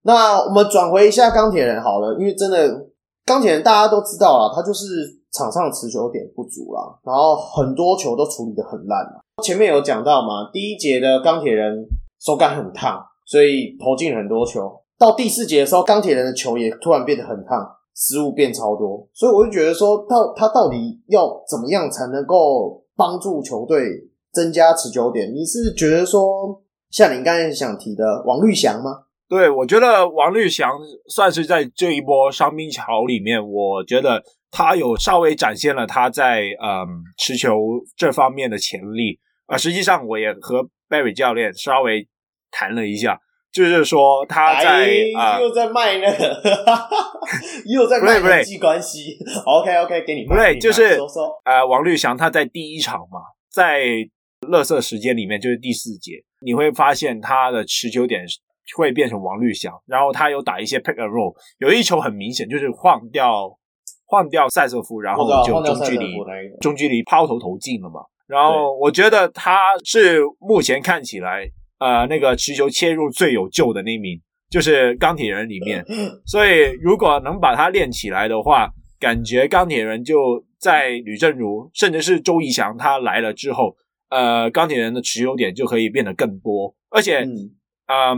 那我们转回一下钢铁人好了，因为真的钢铁人大家都知道啦，他就是场上持球点不足啦，然后很多球都处理的很烂。前面有讲到嘛，第一节的钢铁人手感很烫，所以投进很多球。到第四节的时候，钢铁人的球也突然变得很烫。失误变超多，所以我就觉得说，到他到底要怎么样才能够帮助球队增加持久点？你是觉得说，像你刚才想提的王绿翔吗？对，我觉得王绿翔算是在这一波伤兵潮里面，我觉得他有稍微展现了他在嗯持球这方面的潜力啊。实际上，我也和 Barry 教练稍微谈了一下。就是说他在啊、哎，又在卖那个，又在卖人际关系。OK OK，给你不对，就是呃，王绿翔他在第一场嘛，在乐色时间里面，就是第四节，你会发现他的持球点会变成王绿翔，然后他有打一些 pick and roll，有一球很明显就是晃掉晃掉塞瑟夫，然后就中距离中距离抛投投进了嘛。然后我觉得他是目前看起来。呃，那个持球切入最有救的那一名就是钢铁人里面，所以如果能把他练起来的话，感觉钢铁人就在吕正如甚至是周怡翔他来了之后，呃，钢铁人的持球点就可以变得更多，而且，嗯，呃、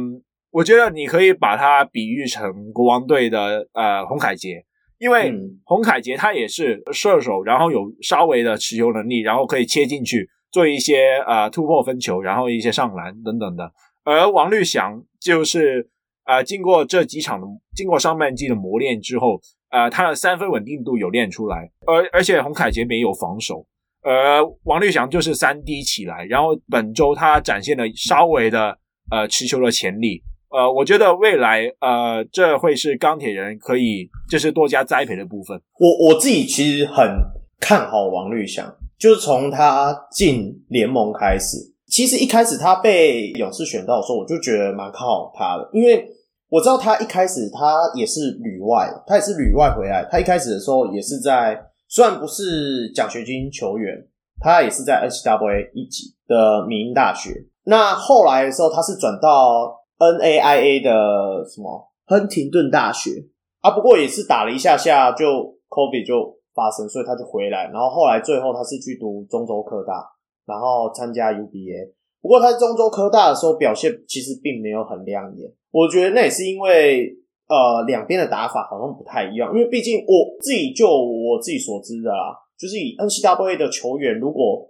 我觉得你可以把他比喻成国王队的呃洪凯杰，因为洪凯杰他也是射手，然后有稍微的持球能力，然后可以切进去。做一些呃突破分球，然后一些上篮等等的。而王绿翔就是呃经过这几场的经过上半季的磨练之后，呃他的三分稳定度有练出来，而而且洪凯杰没有防守，而王绿翔就是三 D 起来，然后本周他展现了稍微的呃持球的潜力，呃我觉得未来呃这会是钢铁人可以就是多加栽培的部分。我我自己其实很看好王绿翔。就是从他进联盟开始，其实一开始他被勇士选到的时候，我就觉得蛮看好他的，因为我知道他一开始他也是旅外，他也是旅外回来，他一开始的时候也是在，虽然不是奖学金球员，他也是在 NCAA 一级的明英大学。那后来的时候，他是转到 NAIA 的什么亨廷顿大学啊，不过也是打了一下下就 COVID 就。发生，所以他就回来，然后后来最后他是去读中州科大，然后参加 UBA。不过他在中州科大的时候表现其实并没有很亮眼，我觉得那也是因为呃两边的打法好像不太一样，因为毕竟我自己就我自己所知的啦，就是以 N C W A 的球员如果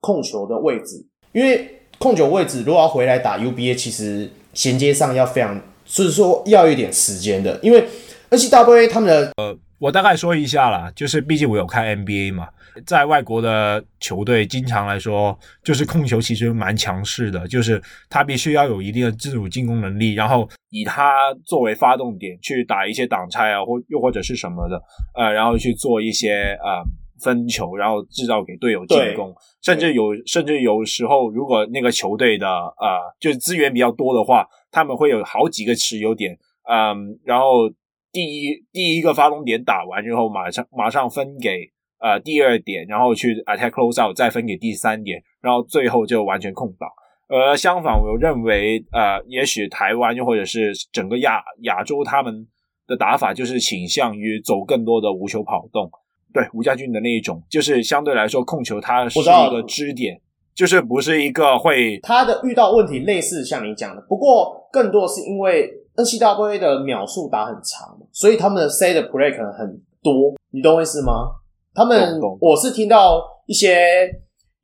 控球的位置，因为控球位置如果要回来打 UBA，其实衔接上要非常，所以说要一点时间的，因为 NCAA 他们的呃，我大概说一下啦，就是毕竟我有看 NBA 嘛。在外国的球队，经常来说，就是控球其实蛮强势的，就是他必须要有一定的自主进攻能力，然后以他作为发动点去打一些挡拆啊，或又或者是什么的，呃，然后去做一些呃分球，然后制造给队友进攻，甚至有甚至有时候，如果那个球队的呃就是资源比较多的话，他们会有好几个持有点，嗯，然后第一第一个发动点打完之后，马上马上分给。呃，第二点，然后去 attack close out，再分给第三点，然后最后就完全空档。而相反，我认为，呃，也许台湾又或者是整个亚亚洲，他们的打法就是倾向于走更多的无球跑动。对，吴家俊的那一种，就是相对来说控球他是一个支点，就是不是一个会。他的遇到问题类似像你讲的，不过更多是因为 N C W A 的秒数打很长，所以他们的 set play 可能很多，你懂我意思吗？他们，我是听到一些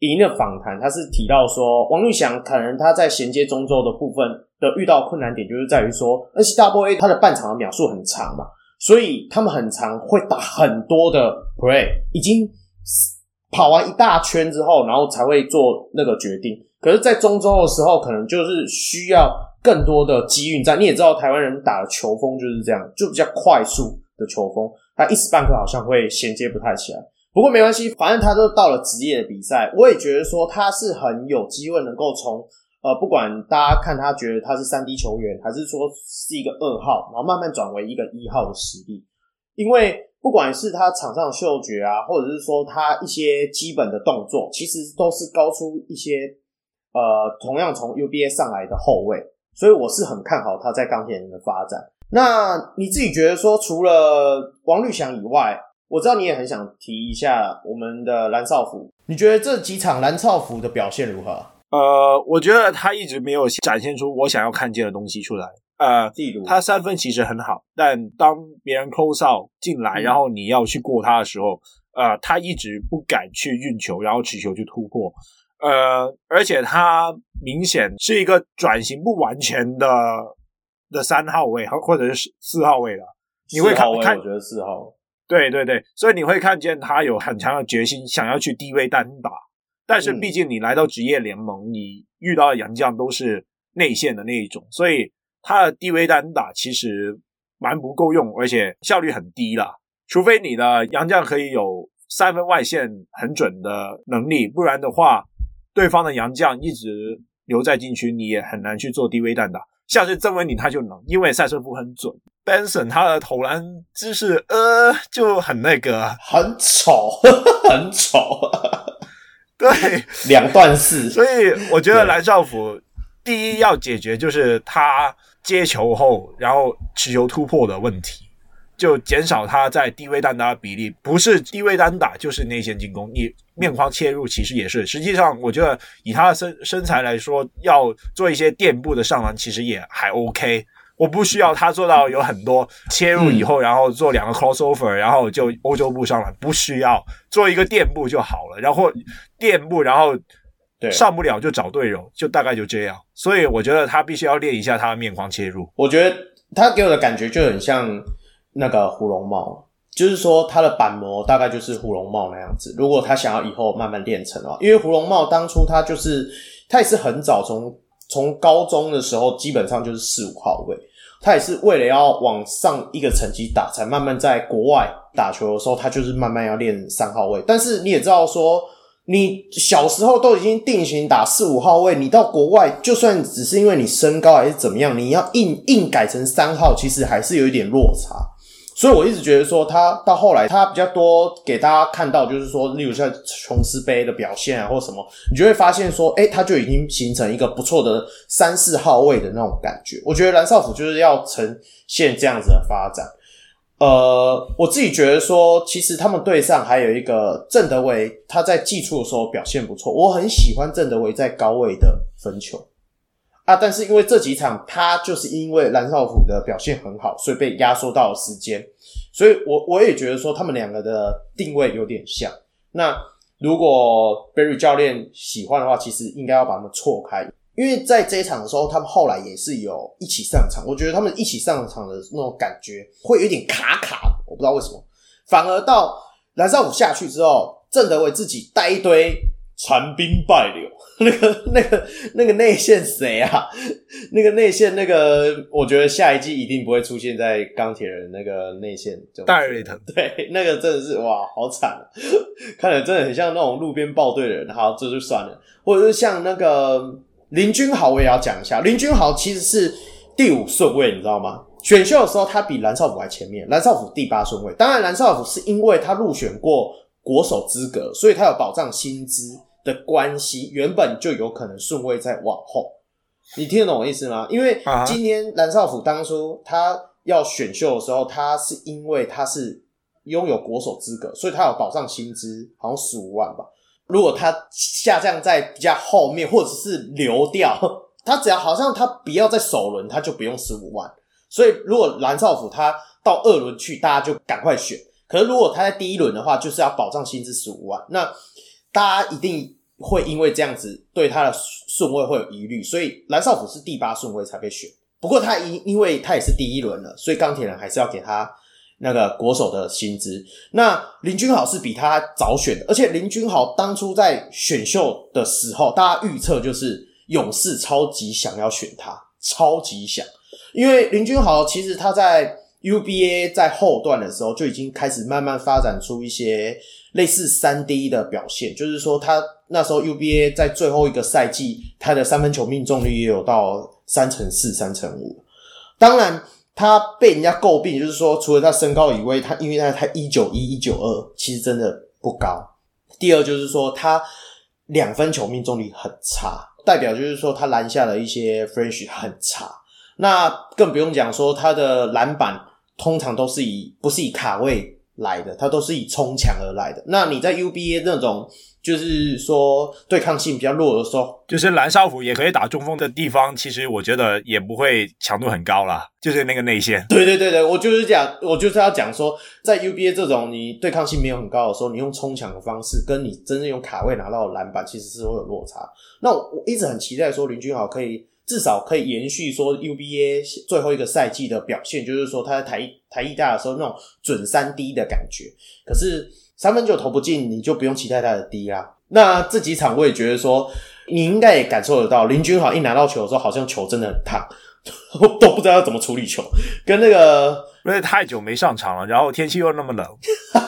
赢的访谈，他是提到说，王玉祥可能他在衔接中轴的部分的遇到困难点，就是在于说 N C W A 他的半场的秒数很长嘛，所以他们很常会打很多的 play，已经跑完一大圈之后，然后才会做那个决定。可是，在中周的时候，可能就是需要更多的机运战。你也知道，台湾人打的球风就是这样，就比较快速的球风。他一时半刻好像会衔接不太起来，不过没关系，反正他都到了职业的比赛，我也觉得说他是很有机会能够从呃，不管大家看他觉得他是三 D 球员，还是说是一个二号，然后慢慢转为一个一号的实力，因为不管是他场上的嗅觉啊，或者是说他一些基本的动作，其实都是高出一些呃，同样从 UBA 上来的后卫，所以我是很看好他在钢铁人的发展。那你自己觉得说，除了王律翔以外，我知道你也很想提一下我们的蓝少辅。你觉得这几场蓝少辅的表现如何？呃，我觉得他一直没有展现出我想要看见的东西出来。呃，他三分其实很好，但当别人 close out 进来，然后你要去过他的时候，嗯、呃，他一直不敢去运球，然后持球去突破。呃，而且他明显是一个转型不完全的。的三号位，或者是四号位的，你会看看，我觉得四号，对对对，所以你会看见他有很强的决心，想要去低位单打。但是毕竟你来到职业联盟，你遇到的洋将都是内线的那一种，所以他的低位单打其实蛮不够用，而且效率很低啦。除非你的洋将可以有三分外线很准的能力，不然的话，对方的洋将一直留在禁区，你也很难去做低位单打。像是曾文鼎他就能，因为赛车夫很准。Benson 他的投篮姿势呃就很那个，很丑，很丑。对，两段式。所以我觉得蓝少辅第一要解决就是他接球后然后持球突破的问题。就减少他在低位单打的比例，不是低位单打就是内线进攻。你面框切入其实也是，实际上我觉得以他的身身材来说，要做一些垫步的上篮其实也还 OK。我不需要他做到有很多切入以后，然后做两个 crossover，然后就欧洲步上了，不需要做一个垫步就好了。然后垫步，然后上不了就找队友，就大概就这样。所以我觉得他必须要练一下他的面框切入。我觉得他给我的感觉就很像。那个胡龙茂，就是说他的板模大概就是胡龙茂那样子。如果他想要以后慢慢练成的话，因为胡龙茂当初他就是他也是很早从从高中的时候基本上就是四五号位，他也是为了要往上一个层级打，才慢慢在国外打球的时候，他就是慢慢要练三号位。但是你也知道说，你小时候都已经定型打四五号位，你到国外就算只是因为你身高还是怎么样，你要硬硬改成三号，其实还是有一点落差。所以我一直觉得说，他到后来他比较多给大家看到，就是说，例如像琼斯杯的表现啊，或什么，你就会发现说，诶，他就已经形成一个不错的三四号位的那种感觉。我觉得蓝少辅就是要呈现这样子的发展。呃，我自己觉得说，其实他们队上还有一个郑德维，他在季初的时候表现不错，我很喜欢郑德维在高位的分球。啊，但是因为这几场他就是因为蓝少辅的表现很好，所以被压缩到了时间，所以我我也觉得说他们两个的定位有点像。那如果 Berry 教练喜欢的话，其实应该要把他们错开，因为在这一场的时候，他们后来也是有一起上场，我觉得他们一起上场的那种感觉会有点卡卡，我不知道为什么，反而到蓝少辅下去之后，郑德伟自己带一堆。残兵败柳，那个、那个、那个内线谁啊？那个内线那个，我觉得下一季一定不会出现在钢铁人那个内线。戴瑞腾，对，那个真的是哇，好惨啊！看着真的很像那种路边报队的人。好，这就算了。或者是像那个林君豪，我也要讲一下。林君豪其实是第五顺位，你知道吗？选秀的时候他比蓝少辅还前面，蓝少辅第八顺位。当然，蓝少辅是因为他入选过。国手资格，所以他有保障薪资的关系，原本就有可能顺位在往后。你听得懂我意思吗？因为今天蓝少辅当初他要选秀的时候，他是因为他是拥有国手资格，所以他有保障薪资，好像十五万吧。如果他下降在比较后面，或者是流掉，他只要好像他不要在首轮，他就不用十五万。所以如果蓝少辅他到二轮去，大家就赶快选。可是，如果他在第一轮的话，就是要保障薪资十五万，那大家一定会因为这样子对他的顺位会有疑虑，所以蓝少辅是第八顺位才被选。不过他因因为他也是第一轮了，所以钢铁人还是要给他那个国手的薪资。那林君豪是比他早选的，而且林君豪当初在选秀的时候，大家预测就是勇士超级想要选他，超级想，因为林君豪其实他在。UBA 在后段的时候就已经开始慢慢发展出一些类似三 D 的表现，就是说他那时候 UBA 在最后一个赛季，他的三分球命中率也有到三成四、三成五。当然，他被人家诟病，就是说除了他身高以外，他因为他他一九一、一九二，其实真的不高。第二就是说他两分球命中率很差，代表就是说他篮下的一些 finish 很差。那更不用讲说他的篮板。通常都是以不是以卡位来的，它都是以冲抢而来的。那你在 UBA 那种就是说对抗性比较弱的时候，就是蓝少辅也可以打中锋的地方，其实我觉得也不会强度很高啦，就是那个内线。对对对对，我就是讲，我就是要讲说，在 UBA 这种你对抗性没有很高的时候，你用冲抢的方式，跟你真正用卡位拿到的篮板，其实是会有落差。那我，我一直很期待说林君豪可以。至少可以延续说 UBA 最后一个赛季的表现，就是说他在台台艺大的时候那种准三 D 的感觉。可是三分球投不进，你就不用期待他的低啦。那这几场我也觉得说，你应该也感受得到，林君豪一拿到球的时候，好像球真的很烫，都不知道要怎么处理球。跟那个因为太久没上场了，然后天气又那么冷，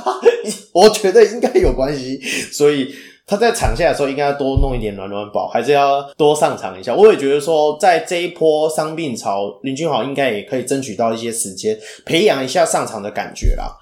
我觉得应该有关系，所以。他在场下的时候应该要多弄一点暖暖宝，还是要多上场一下。我也觉得说，在这一波伤病潮，林俊豪应该也可以争取到一些时间，培养一下上场的感觉啦。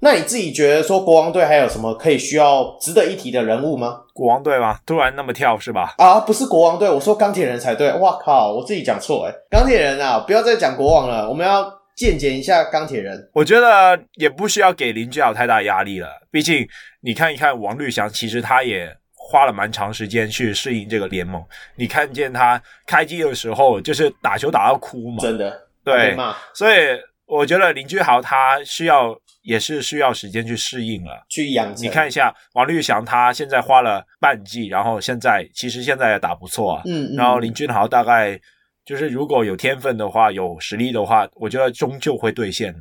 那你自己觉得说，国王队还有什么可以需要值得一提的人物吗？国王队吗？突然那么跳是吧？啊，不是国王队，我说钢铁人才对。哇靠，我自己讲错诶，钢铁人啊，不要再讲国王了，我们要。见解一下钢铁人，我觉得也不需要给林俊豪太大压力了。毕竟你看一看王绿翔，其实他也花了蛮长时间去适应这个联盟。你看见他开机的时候，就是打球打到哭嘛，真的。对，所以我觉得林俊豪他需要也是需要时间去适应了，去养。你看一下王绿翔，他现在花了半季，然后现在其实现在也打不错啊。嗯，嗯。然后林俊豪大概。就是如果有天分的话，有实力的话，我觉得终究会兑现的。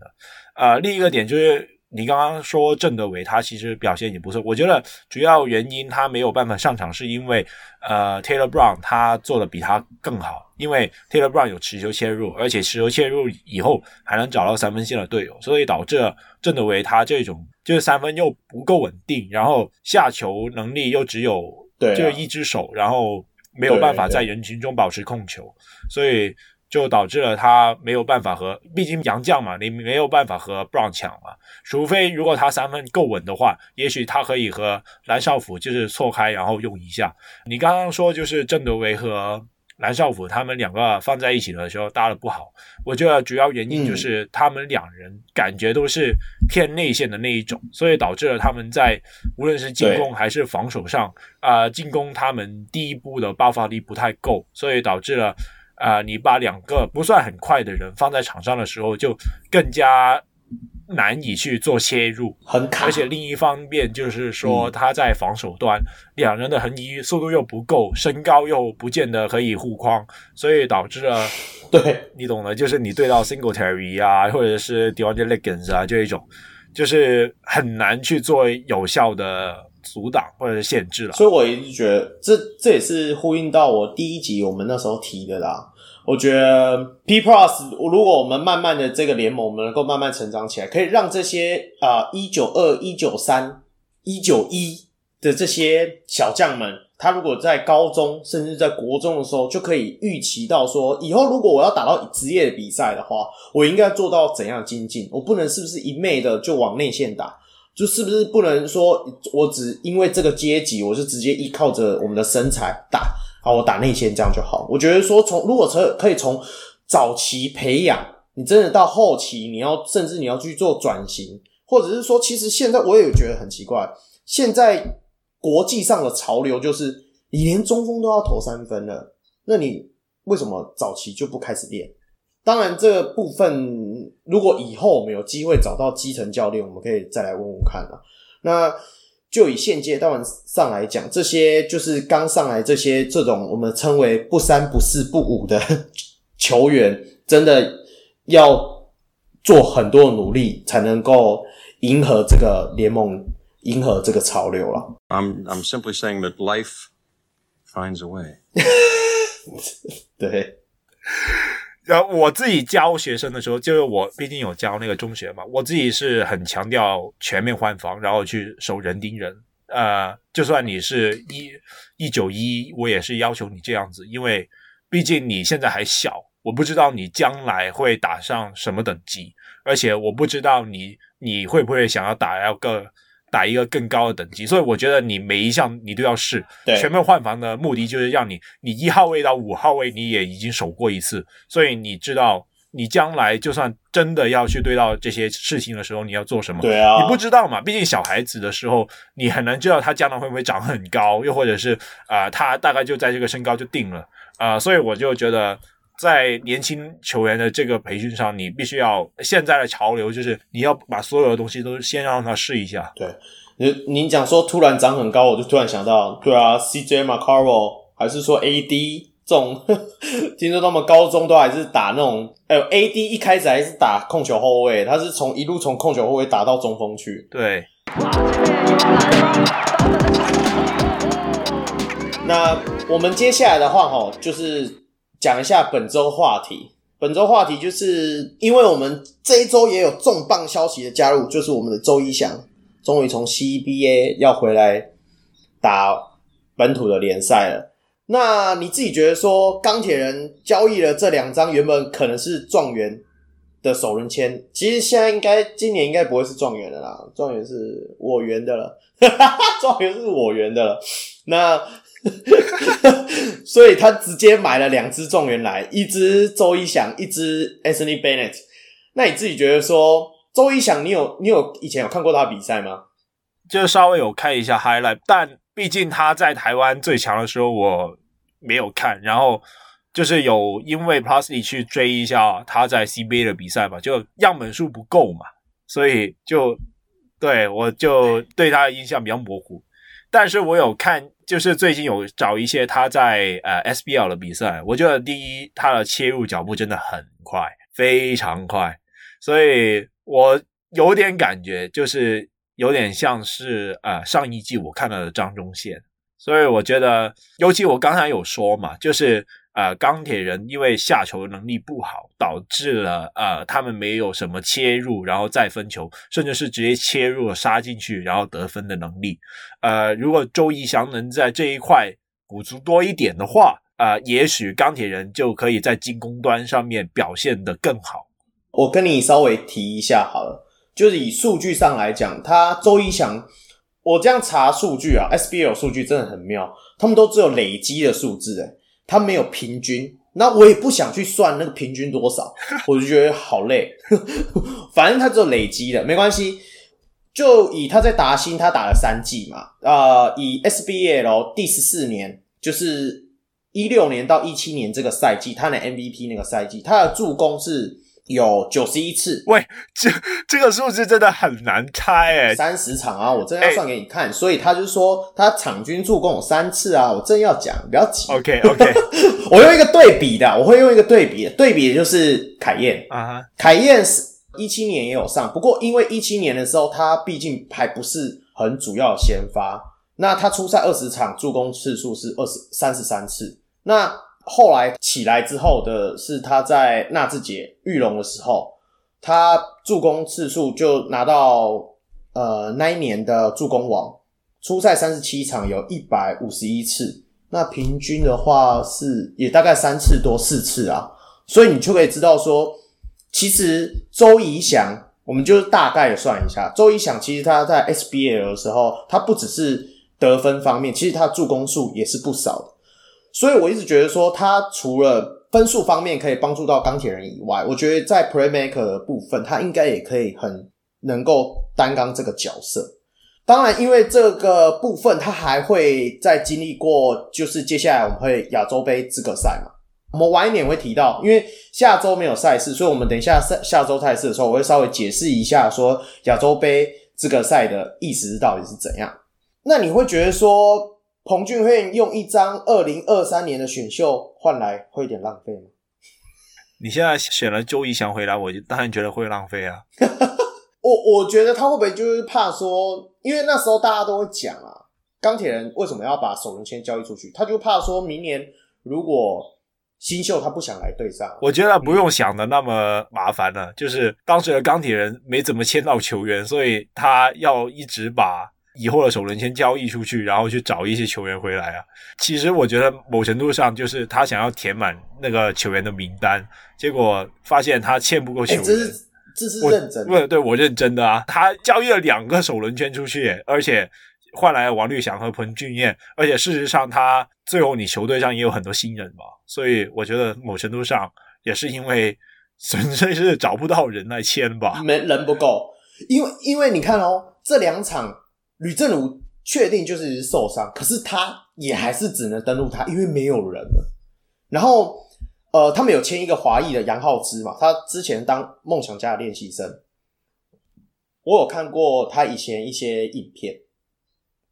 呃，另一个点就是你刚刚说郑德伟，他其实表现也不错。我觉得主要原因他没有办法上场，是因为呃，Taylor Brown 他做的比他更好。因为 Taylor Brown 有持球切入，而且持球切入以后还能找到三分线的队友，所以导致郑德伟他这种就是三分又不够稳定，然后下球能力又只有对就一只手，然后。没有办法在人群中保持控球，所以就导致了他没有办法和，毕竟杨将嘛，你没有办法和 Brown 抢嘛。除非如果他三分够稳的话，也许他可以和蓝少辅就是错开，然后用一下。你刚刚说就是郑德维和蓝少辅他们两个放在一起的时候搭的不好。我觉得主要原因就是他们两人感觉都是偏内线的那一种，所以导致了他们在无论是进攻还是防守上，啊、呃，进攻他们第一步的爆发力不太够，所以导致了啊、呃，你把两个不算很快的人放在场上的时候，就更加。难以去做切入，很卡。而且另一方面就是说，他在防守端，嗯、两人的横移速度又不够，身高又不见得可以护框，所以导致了，对，你懂的，就是你对到 Singletary 啊，或者是 DeAndre Liggins 啊，这一种，就是很难去做有效的阻挡或者是限制了。所以我一直觉得，这这也是呼应到我第一集我们那时候提的啦。我觉得 P Plus，如果我们慢慢的这个联盟，我们能够慢慢成长起来，可以让这些啊一九二、一九三、一九一的这些小将们，他如果在高中甚至在国中的时候，就可以预期到说，以后如果我要打到职业的比赛的话，我应该做到怎样精进？我不能是不是一昧的就往内线打？就是不是不能说我只因为这个阶级，我就直接依靠着我们的身材打？好，我打内线这样就好。我觉得说从，如果从可以从早期培养，你真的到后期，你要甚至你要去做转型，或者是说，其实现在我也觉得很奇怪，现在国际上的潮流就是你连中锋都要投三分了，那你为什么早期就不开始练？当然，这个部分如果以后我们有机会找到基层教练，我们可以再来问问看啊。那。就以现阶段上来讲，这些就是刚上来这些这种我们称为不三不四不五的球员，真的要做很多努力，才能够迎合这个联盟，迎合这个潮流了。I'm I'm simply saying that life finds a way。对。然后我自己教学生的时候，就是我毕竟有教那个中学嘛，我自己是很强调全面换防，然后去守人盯人。呃，就算你是一一九一，我也是要求你这样子，因为毕竟你现在还小，我不知道你将来会打上什么等级，而且我不知道你你会不会想要打要个。打一个更高的等级，所以我觉得你每一项你都要试。对，全面换防的目的就是让你，你一号位到五号位你也已经守过一次，所以你知道你将来就算真的要去对到这些事情的时候，你要做什么。对啊，你不知道嘛？毕竟小孩子的时候，你很难知道他将来会不会长很高，又或者是啊、呃，他大概就在这个身高就定了啊、呃，所以我就觉得。在年轻球员的这个培训上，你必须要现在的潮流就是你要把所有的东西都先让他试一下。对，你你讲说突然长很高，我就突然想到，对啊，CJ McCollum 还是说 AD 这种，听说他们高中都还是打那种，哎，AD 一开始还是打控球后卫，他是从一路从控球后卫打到中锋去。对。那我们接下来的话，哈，就是。讲一下本周话题。本周话题就是因为我们这一周也有重磅消息的加入，就是我们的周一翔终于从 CBA 要回来打本土的联赛了。那你自己觉得说，钢铁人交易了这两张原本可能是状元的首轮签，其实现在应该今年应该不会是状元的啦，状元是我圆的了，哈哈哈状元是我圆的了。那。所以他直接买了两支状元来，一支周一翔，一支 Anthony Bennett。那你自己觉得说，周一翔，你有你有以前有看过他比赛吗？就稍微有看一下 highlight，但毕竟他在台湾最强的时候我没有看，然后就是有因为 Plusly 去追一下他在 CBA 的比赛嘛，就样本数不够嘛，所以就对我就对他的印象比较模糊。但是我有看，就是最近有找一些他在呃 SBL 的比赛，我觉得第一他的切入脚步真的很快，非常快，所以我有点感觉，就是有点像是呃上一季我看到的张忠宪，所以我觉得，尤其我刚才有说嘛，就是。呃，钢铁人因为下球能力不好，导致了呃他们没有什么切入，然后再分球，甚至是直接切入了杀进去，然后得分的能力。呃，如果周一翔能在这一块补足多一点的话，呃，也许钢铁人就可以在进攻端上面表现得更好。我跟你稍微提一下好了，就是以数据上来讲，他周一翔，我这样查数据啊，SBL 数据真的很妙，他们都只有累积的数字诶他没有平均，那我也不想去算那个平均多少，我就觉得好累。反正他只有累积的，没关系。就以他在达新，他打了三季嘛，呃，以 SBL 第十四年，就是一六年到一七年这个赛季，他的 MVP 那个赛季，他的助攻是有九十一次。喂，这这个数字真的很难猜诶，三十场啊，我真要算给你看。欸、所以他就说他场均助攻有三次啊，我正要讲，不要急。OK OK，我用一个对比的，我会用一个对比的，对比的就是凯燕啊，凯燕是。一七年也有上，不过因为一七年的时候，他毕竟还不是很主要的先发。那他出赛二十场，助攻次数是二十三十三次。那后来起来之后的是他在纳智捷玉龙的时候，他助攻次数就拿到呃那一年的助攻王，出赛三十七场，有一百五十一次。那平均的话是也大概三次多四次啊，所以你就可以知道说。其实周怡翔，我们就大概的算一下，周怡翔其实他在 SBL 的时候，他不只是得分方面，其实他助攻数也是不少的。所以我一直觉得说，他除了分数方面可以帮助到钢铁人以外，我觉得在 Playmaker 的部分，他应该也可以很能够担当这个角色。当然，因为这个部分他还会再经历过，就是接下来我们会亚洲杯资格赛嘛。我们晚一点会提到，因为下周没有赛事，所以我们等一下赛下周赛事的时候，我会稍微解释一下，说亚洲杯资格赛的意思到底是怎样。那你会觉得说，彭俊慧用一张二零二三年的选秀换来会有点浪费吗？你现在选了周怡翔回来，我就当然觉得会浪费啊。我我觉得他会不会就是怕说，因为那时候大家都会讲啊，钢铁人为什么要把首轮签交易出去？他就怕说明年如果。新秀他不想来对上，我觉得不用想的那么麻烦了。就是当时的钢铁人没怎么签到球员，所以他要一直把以后的首轮签交易出去，然后去找一些球员回来啊。其实我觉得某程度上就是他想要填满那个球员的名单，结果发现他签不够球员。这是这是认真的，对对，我认真的啊。他交易了两个首轮签出去，而且。换来王律翔和彭俊彦，而且事实上他最后你球队上也有很多新人嘛，所以我觉得某程度上也是因为纯粹是找不到人来签吧，没人不够，因为因为你看哦，这两场吕政儒确定就是受伤，可是他也还是只能登录他，因为没有人了。然后呃，他们有签一个华裔的杨浩之嘛，他之前当梦想家的练习生，我有看过他以前一些影片。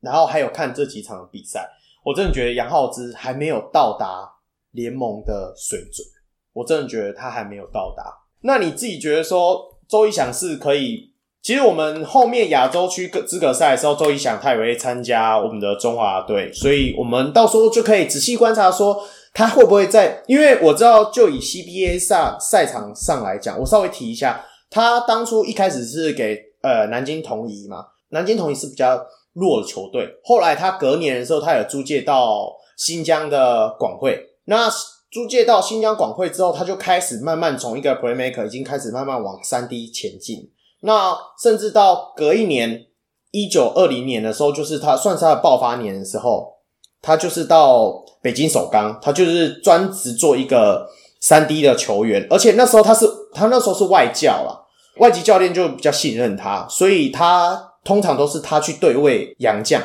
然后还有看这几场比赛，我真的觉得杨浩之还没有到达联盟的水准，我真的觉得他还没有到达。那你自己觉得说周一翔是可以？其实我们后面亚洲区资格赛的时候，周一翔他也会参加我们的中华队，所以我们到时候就可以仔细观察说他会不会在。因为我知道，就以 CBA 赛赛场上来讲，我稍微提一下，他当初一开始是给呃南京统一嘛，南京统一是比较。弱的球队，后来他隔年的时候，他有租借到新疆的广汇。那租借到新疆广汇之后，他就开始慢慢从一个 playmaker 已经开始慢慢往三 D 前进。那甚至到隔一年，一九二零年的时候，就是他算是他的爆发年的时候，他就是到北京首钢，他就是专职做一个三 D 的球员。而且那时候他是他那时候是外教啦，外籍教练就比较信任他，所以他。通常都是他去对位洋将，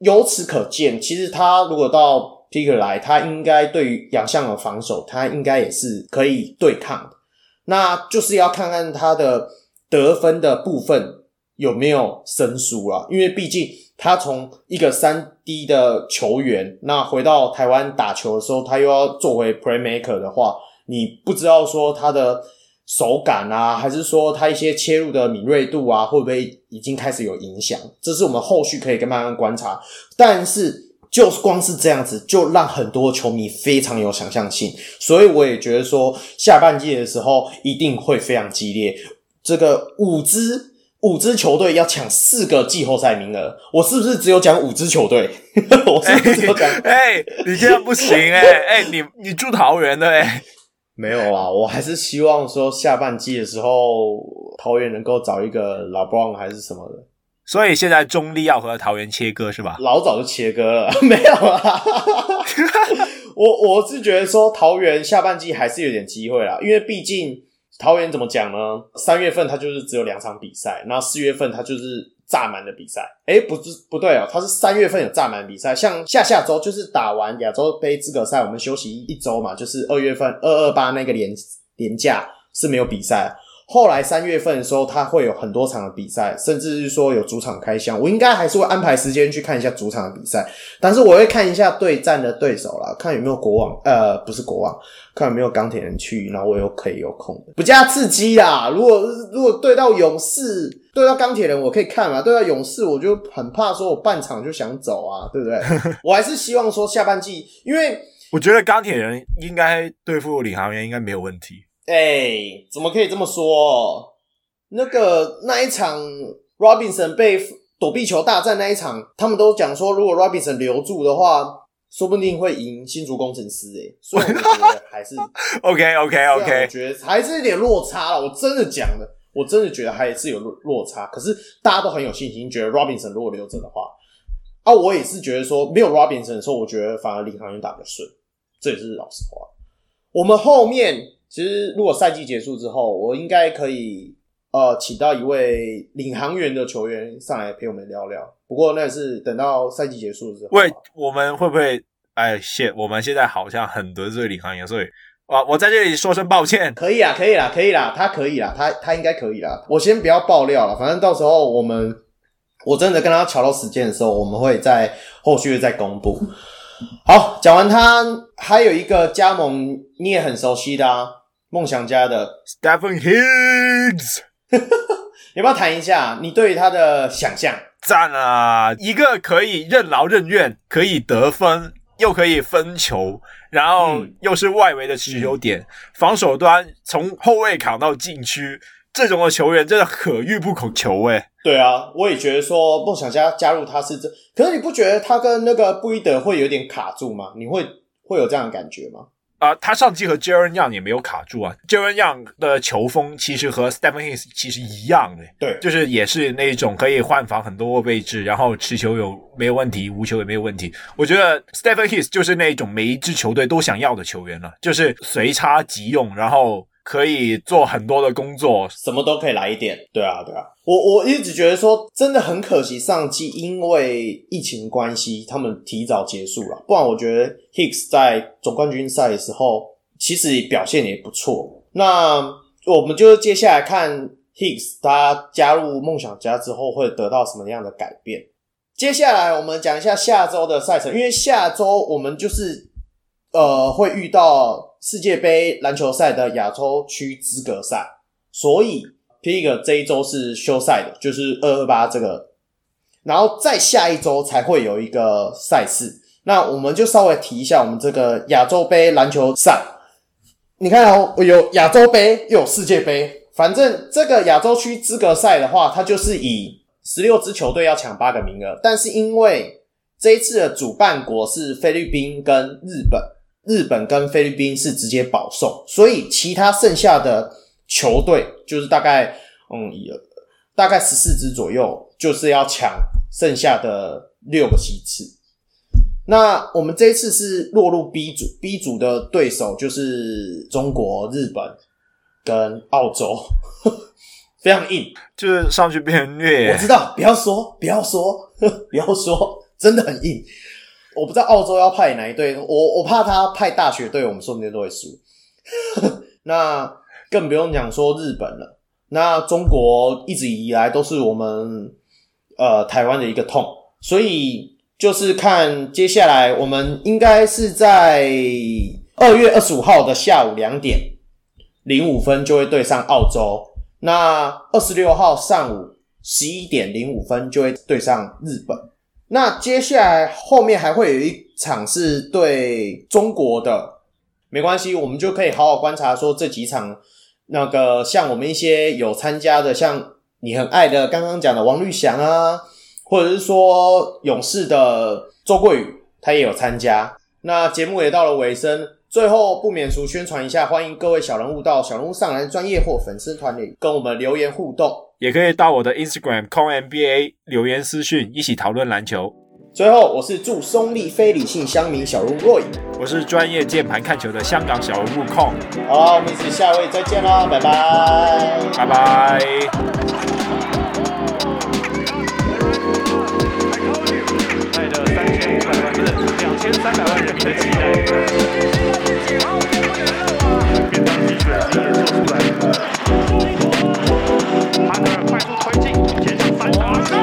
由此可见，其实他如果到 Picker 来，他应该对于洋将的防守，他应该也是可以对抗的。那就是要看看他的得分的部分有没有生疏啊，因为毕竟他从一个三 D 的球员，那回到台湾打球的时候，他又要作为 Playmaker 的话，你不知道说他的。手感啊，还是说他一些切入的敏锐度啊，会不会已经开始有影响？这是我们后续可以跟慢慢观察。但是，就是光是这样子，就让很多球迷非常有想象性。所以，我也觉得说，下半季的时候一定会非常激烈。这个五支五支球队要抢四个季后赛名额，我是不是只有讲五支球队？我是不是只有讲？哎、欸欸，你这样不行哎、欸！哎、欸，你你住桃园的哎、欸。没有啊，我还是希望说下半季的时候，桃园能够找一个老布朗还是什么的。所以现在中立要和桃园切割是吧？老早就切割了，没有啊。我我是觉得说桃园下半季还是有点机会啦，因为毕竟桃园怎么讲呢？三月份它就是只有两场比赛，然后四月份它就是炸满的比赛。诶不是不对哦，它是三月份有炸满比赛，像下下周就是打完亚洲杯资格赛，我们休息一周嘛，就是二月份二二八那个年年假是没有比赛。后来三月份的时候，他会有很多场的比赛，甚至是说有主场开箱。我应该还是会安排时间去看一下主场的比赛，但是我会看一下对战的对手啦，看有没有国王，呃，不是国王，看有没有钢铁人去，然后我又可以有空，不加刺激啦。如果如果对到勇士，对到钢铁人，我可以看嘛；对到勇士，我就很怕说我半场就想走啊，对不对？我还是希望说下半季，因为我觉得钢铁人应该对付领航员应该没有问题。哎、欸，怎么可以这么说？那个那一场 Robinson 被躲避球大战那一场，他们都讲说，如果 Robinson 留住的话，说不定会赢新竹工程师。哎，所以我觉得还是 OK OK OK，我觉得还是有点落差了。我真的讲的，我真的觉得还是有落落差。可是大家都很有信心，觉得 Robinson 如果留着的话，啊，我也是觉得说没有 Robinson 的时候，我觉得反而领航员打得顺，这也是老实话。我们后面。其实，如果赛季结束之后，我应该可以呃，请到一位领航员的球员上来陪我们聊聊。不过那是等到赛季结束之后。喂，我们会不会？哎，谢，我们现在好像很得罪领航员，所以啊，我在这里说声抱歉。可以啊，可以啦，可以啦，他可以啦，他他应该可以啦。我先不要爆料了，反正到时候我们我真的跟他乔到时间的时候，我们会在后续再公布。好，讲完他，还有一个加盟你也很熟悉的啊。梦想家的 Stephen Higgs，要不要谈一下你对于他的想象？赞啊！一个可以任劳任怨，可以得分，又可以分球，然后又是外围的持球点，嗯、防守端从后卫扛到禁区，这种的球员真的可遇不可求诶。对啊，我也觉得说梦想家加入他是这，可是你不觉得他跟那个布伊德会有点卡住吗？你会会有这样的感觉吗？啊、呃，他上季和 Jaren Young 也没有卡住啊。Jaren Young 的球风其实和 Stephen Higgs 其实一样的，对，就是也是那种可以换防很多位置，然后持球有没有问题，无球也没有问题。我觉得 Stephen Higgs 就是那种每一支球队都想要的球员了，就是随插即用，然后。可以做很多的工作，什么都可以来一点。对啊，对啊，我我一直觉得说，真的很可惜，上季因为疫情关系，他们提早结束了。不然，我觉得 Higgs 在总冠军赛的时候，其实表现也不错。那我们就接下来看 Higgs 他加入梦想家之后会得到什么样的改变。接下来我们讲一下下周的赛程，因为下周我们就是呃会遇到。世界杯篮球赛的亚洲区资格赛，所以 Pig 这一周是休赛的，就是二二八这个，然后再下一周才会有一个赛事。那我们就稍微提一下我们这个亚洲杯篮球赛。你看哦，有亚洲杯又有世界杯，反正这个亚洲区资格赛的话，它就是以十六支球队要抢八个名额，但是因为这一次的主办国是菲律宾跟日本。日本跟菲律宾是直接保送，所以其他剩下的球队就是大概嗯，大概十四支左右，就是要抢剩下的六个席次。那我们这一次是落入 B 组，B 组的对手就是中国、日本跟澳洲，非常硬，就是上去变虐。我知道，不要说，不要说，不要说，真的很硬。我不知道澳洲要派哪一队，我我怕他派大学队，我们说不定都会输。那更不用讲说日本了。那中国一直以来都是我们呃台湾的一个痛，所以就是看接下来我们应该是在二月二十五号的下午两点零五分就会对上澳洲，那二十六号上午十一点零五分就会对上日本。那接下来后面还会有一场是对中国的，没关系，我们就可以好好观察说这几场，那个像我们一些有参加的，像你很爱的刚刚讲的王律翔啊，或者是说勇士的周桂宇，他也有参加。那节目也到了尾声，最后不免俗宣传一下，欢迎各位小人物到小人物上篮专业或粉丝团里跟我们留言互动。也可以到我的 Instagram CONNBA 留言私讯，一起讨论篮球。最后，我是祝松立非理性乡民小人物 Roy，我是专业键盘看球的香港小人物控。好，我们一起下位再见啦，拜拜，拜拜。带着三千五百万不是两千三百万人民的期待。马可快速推进接上三打二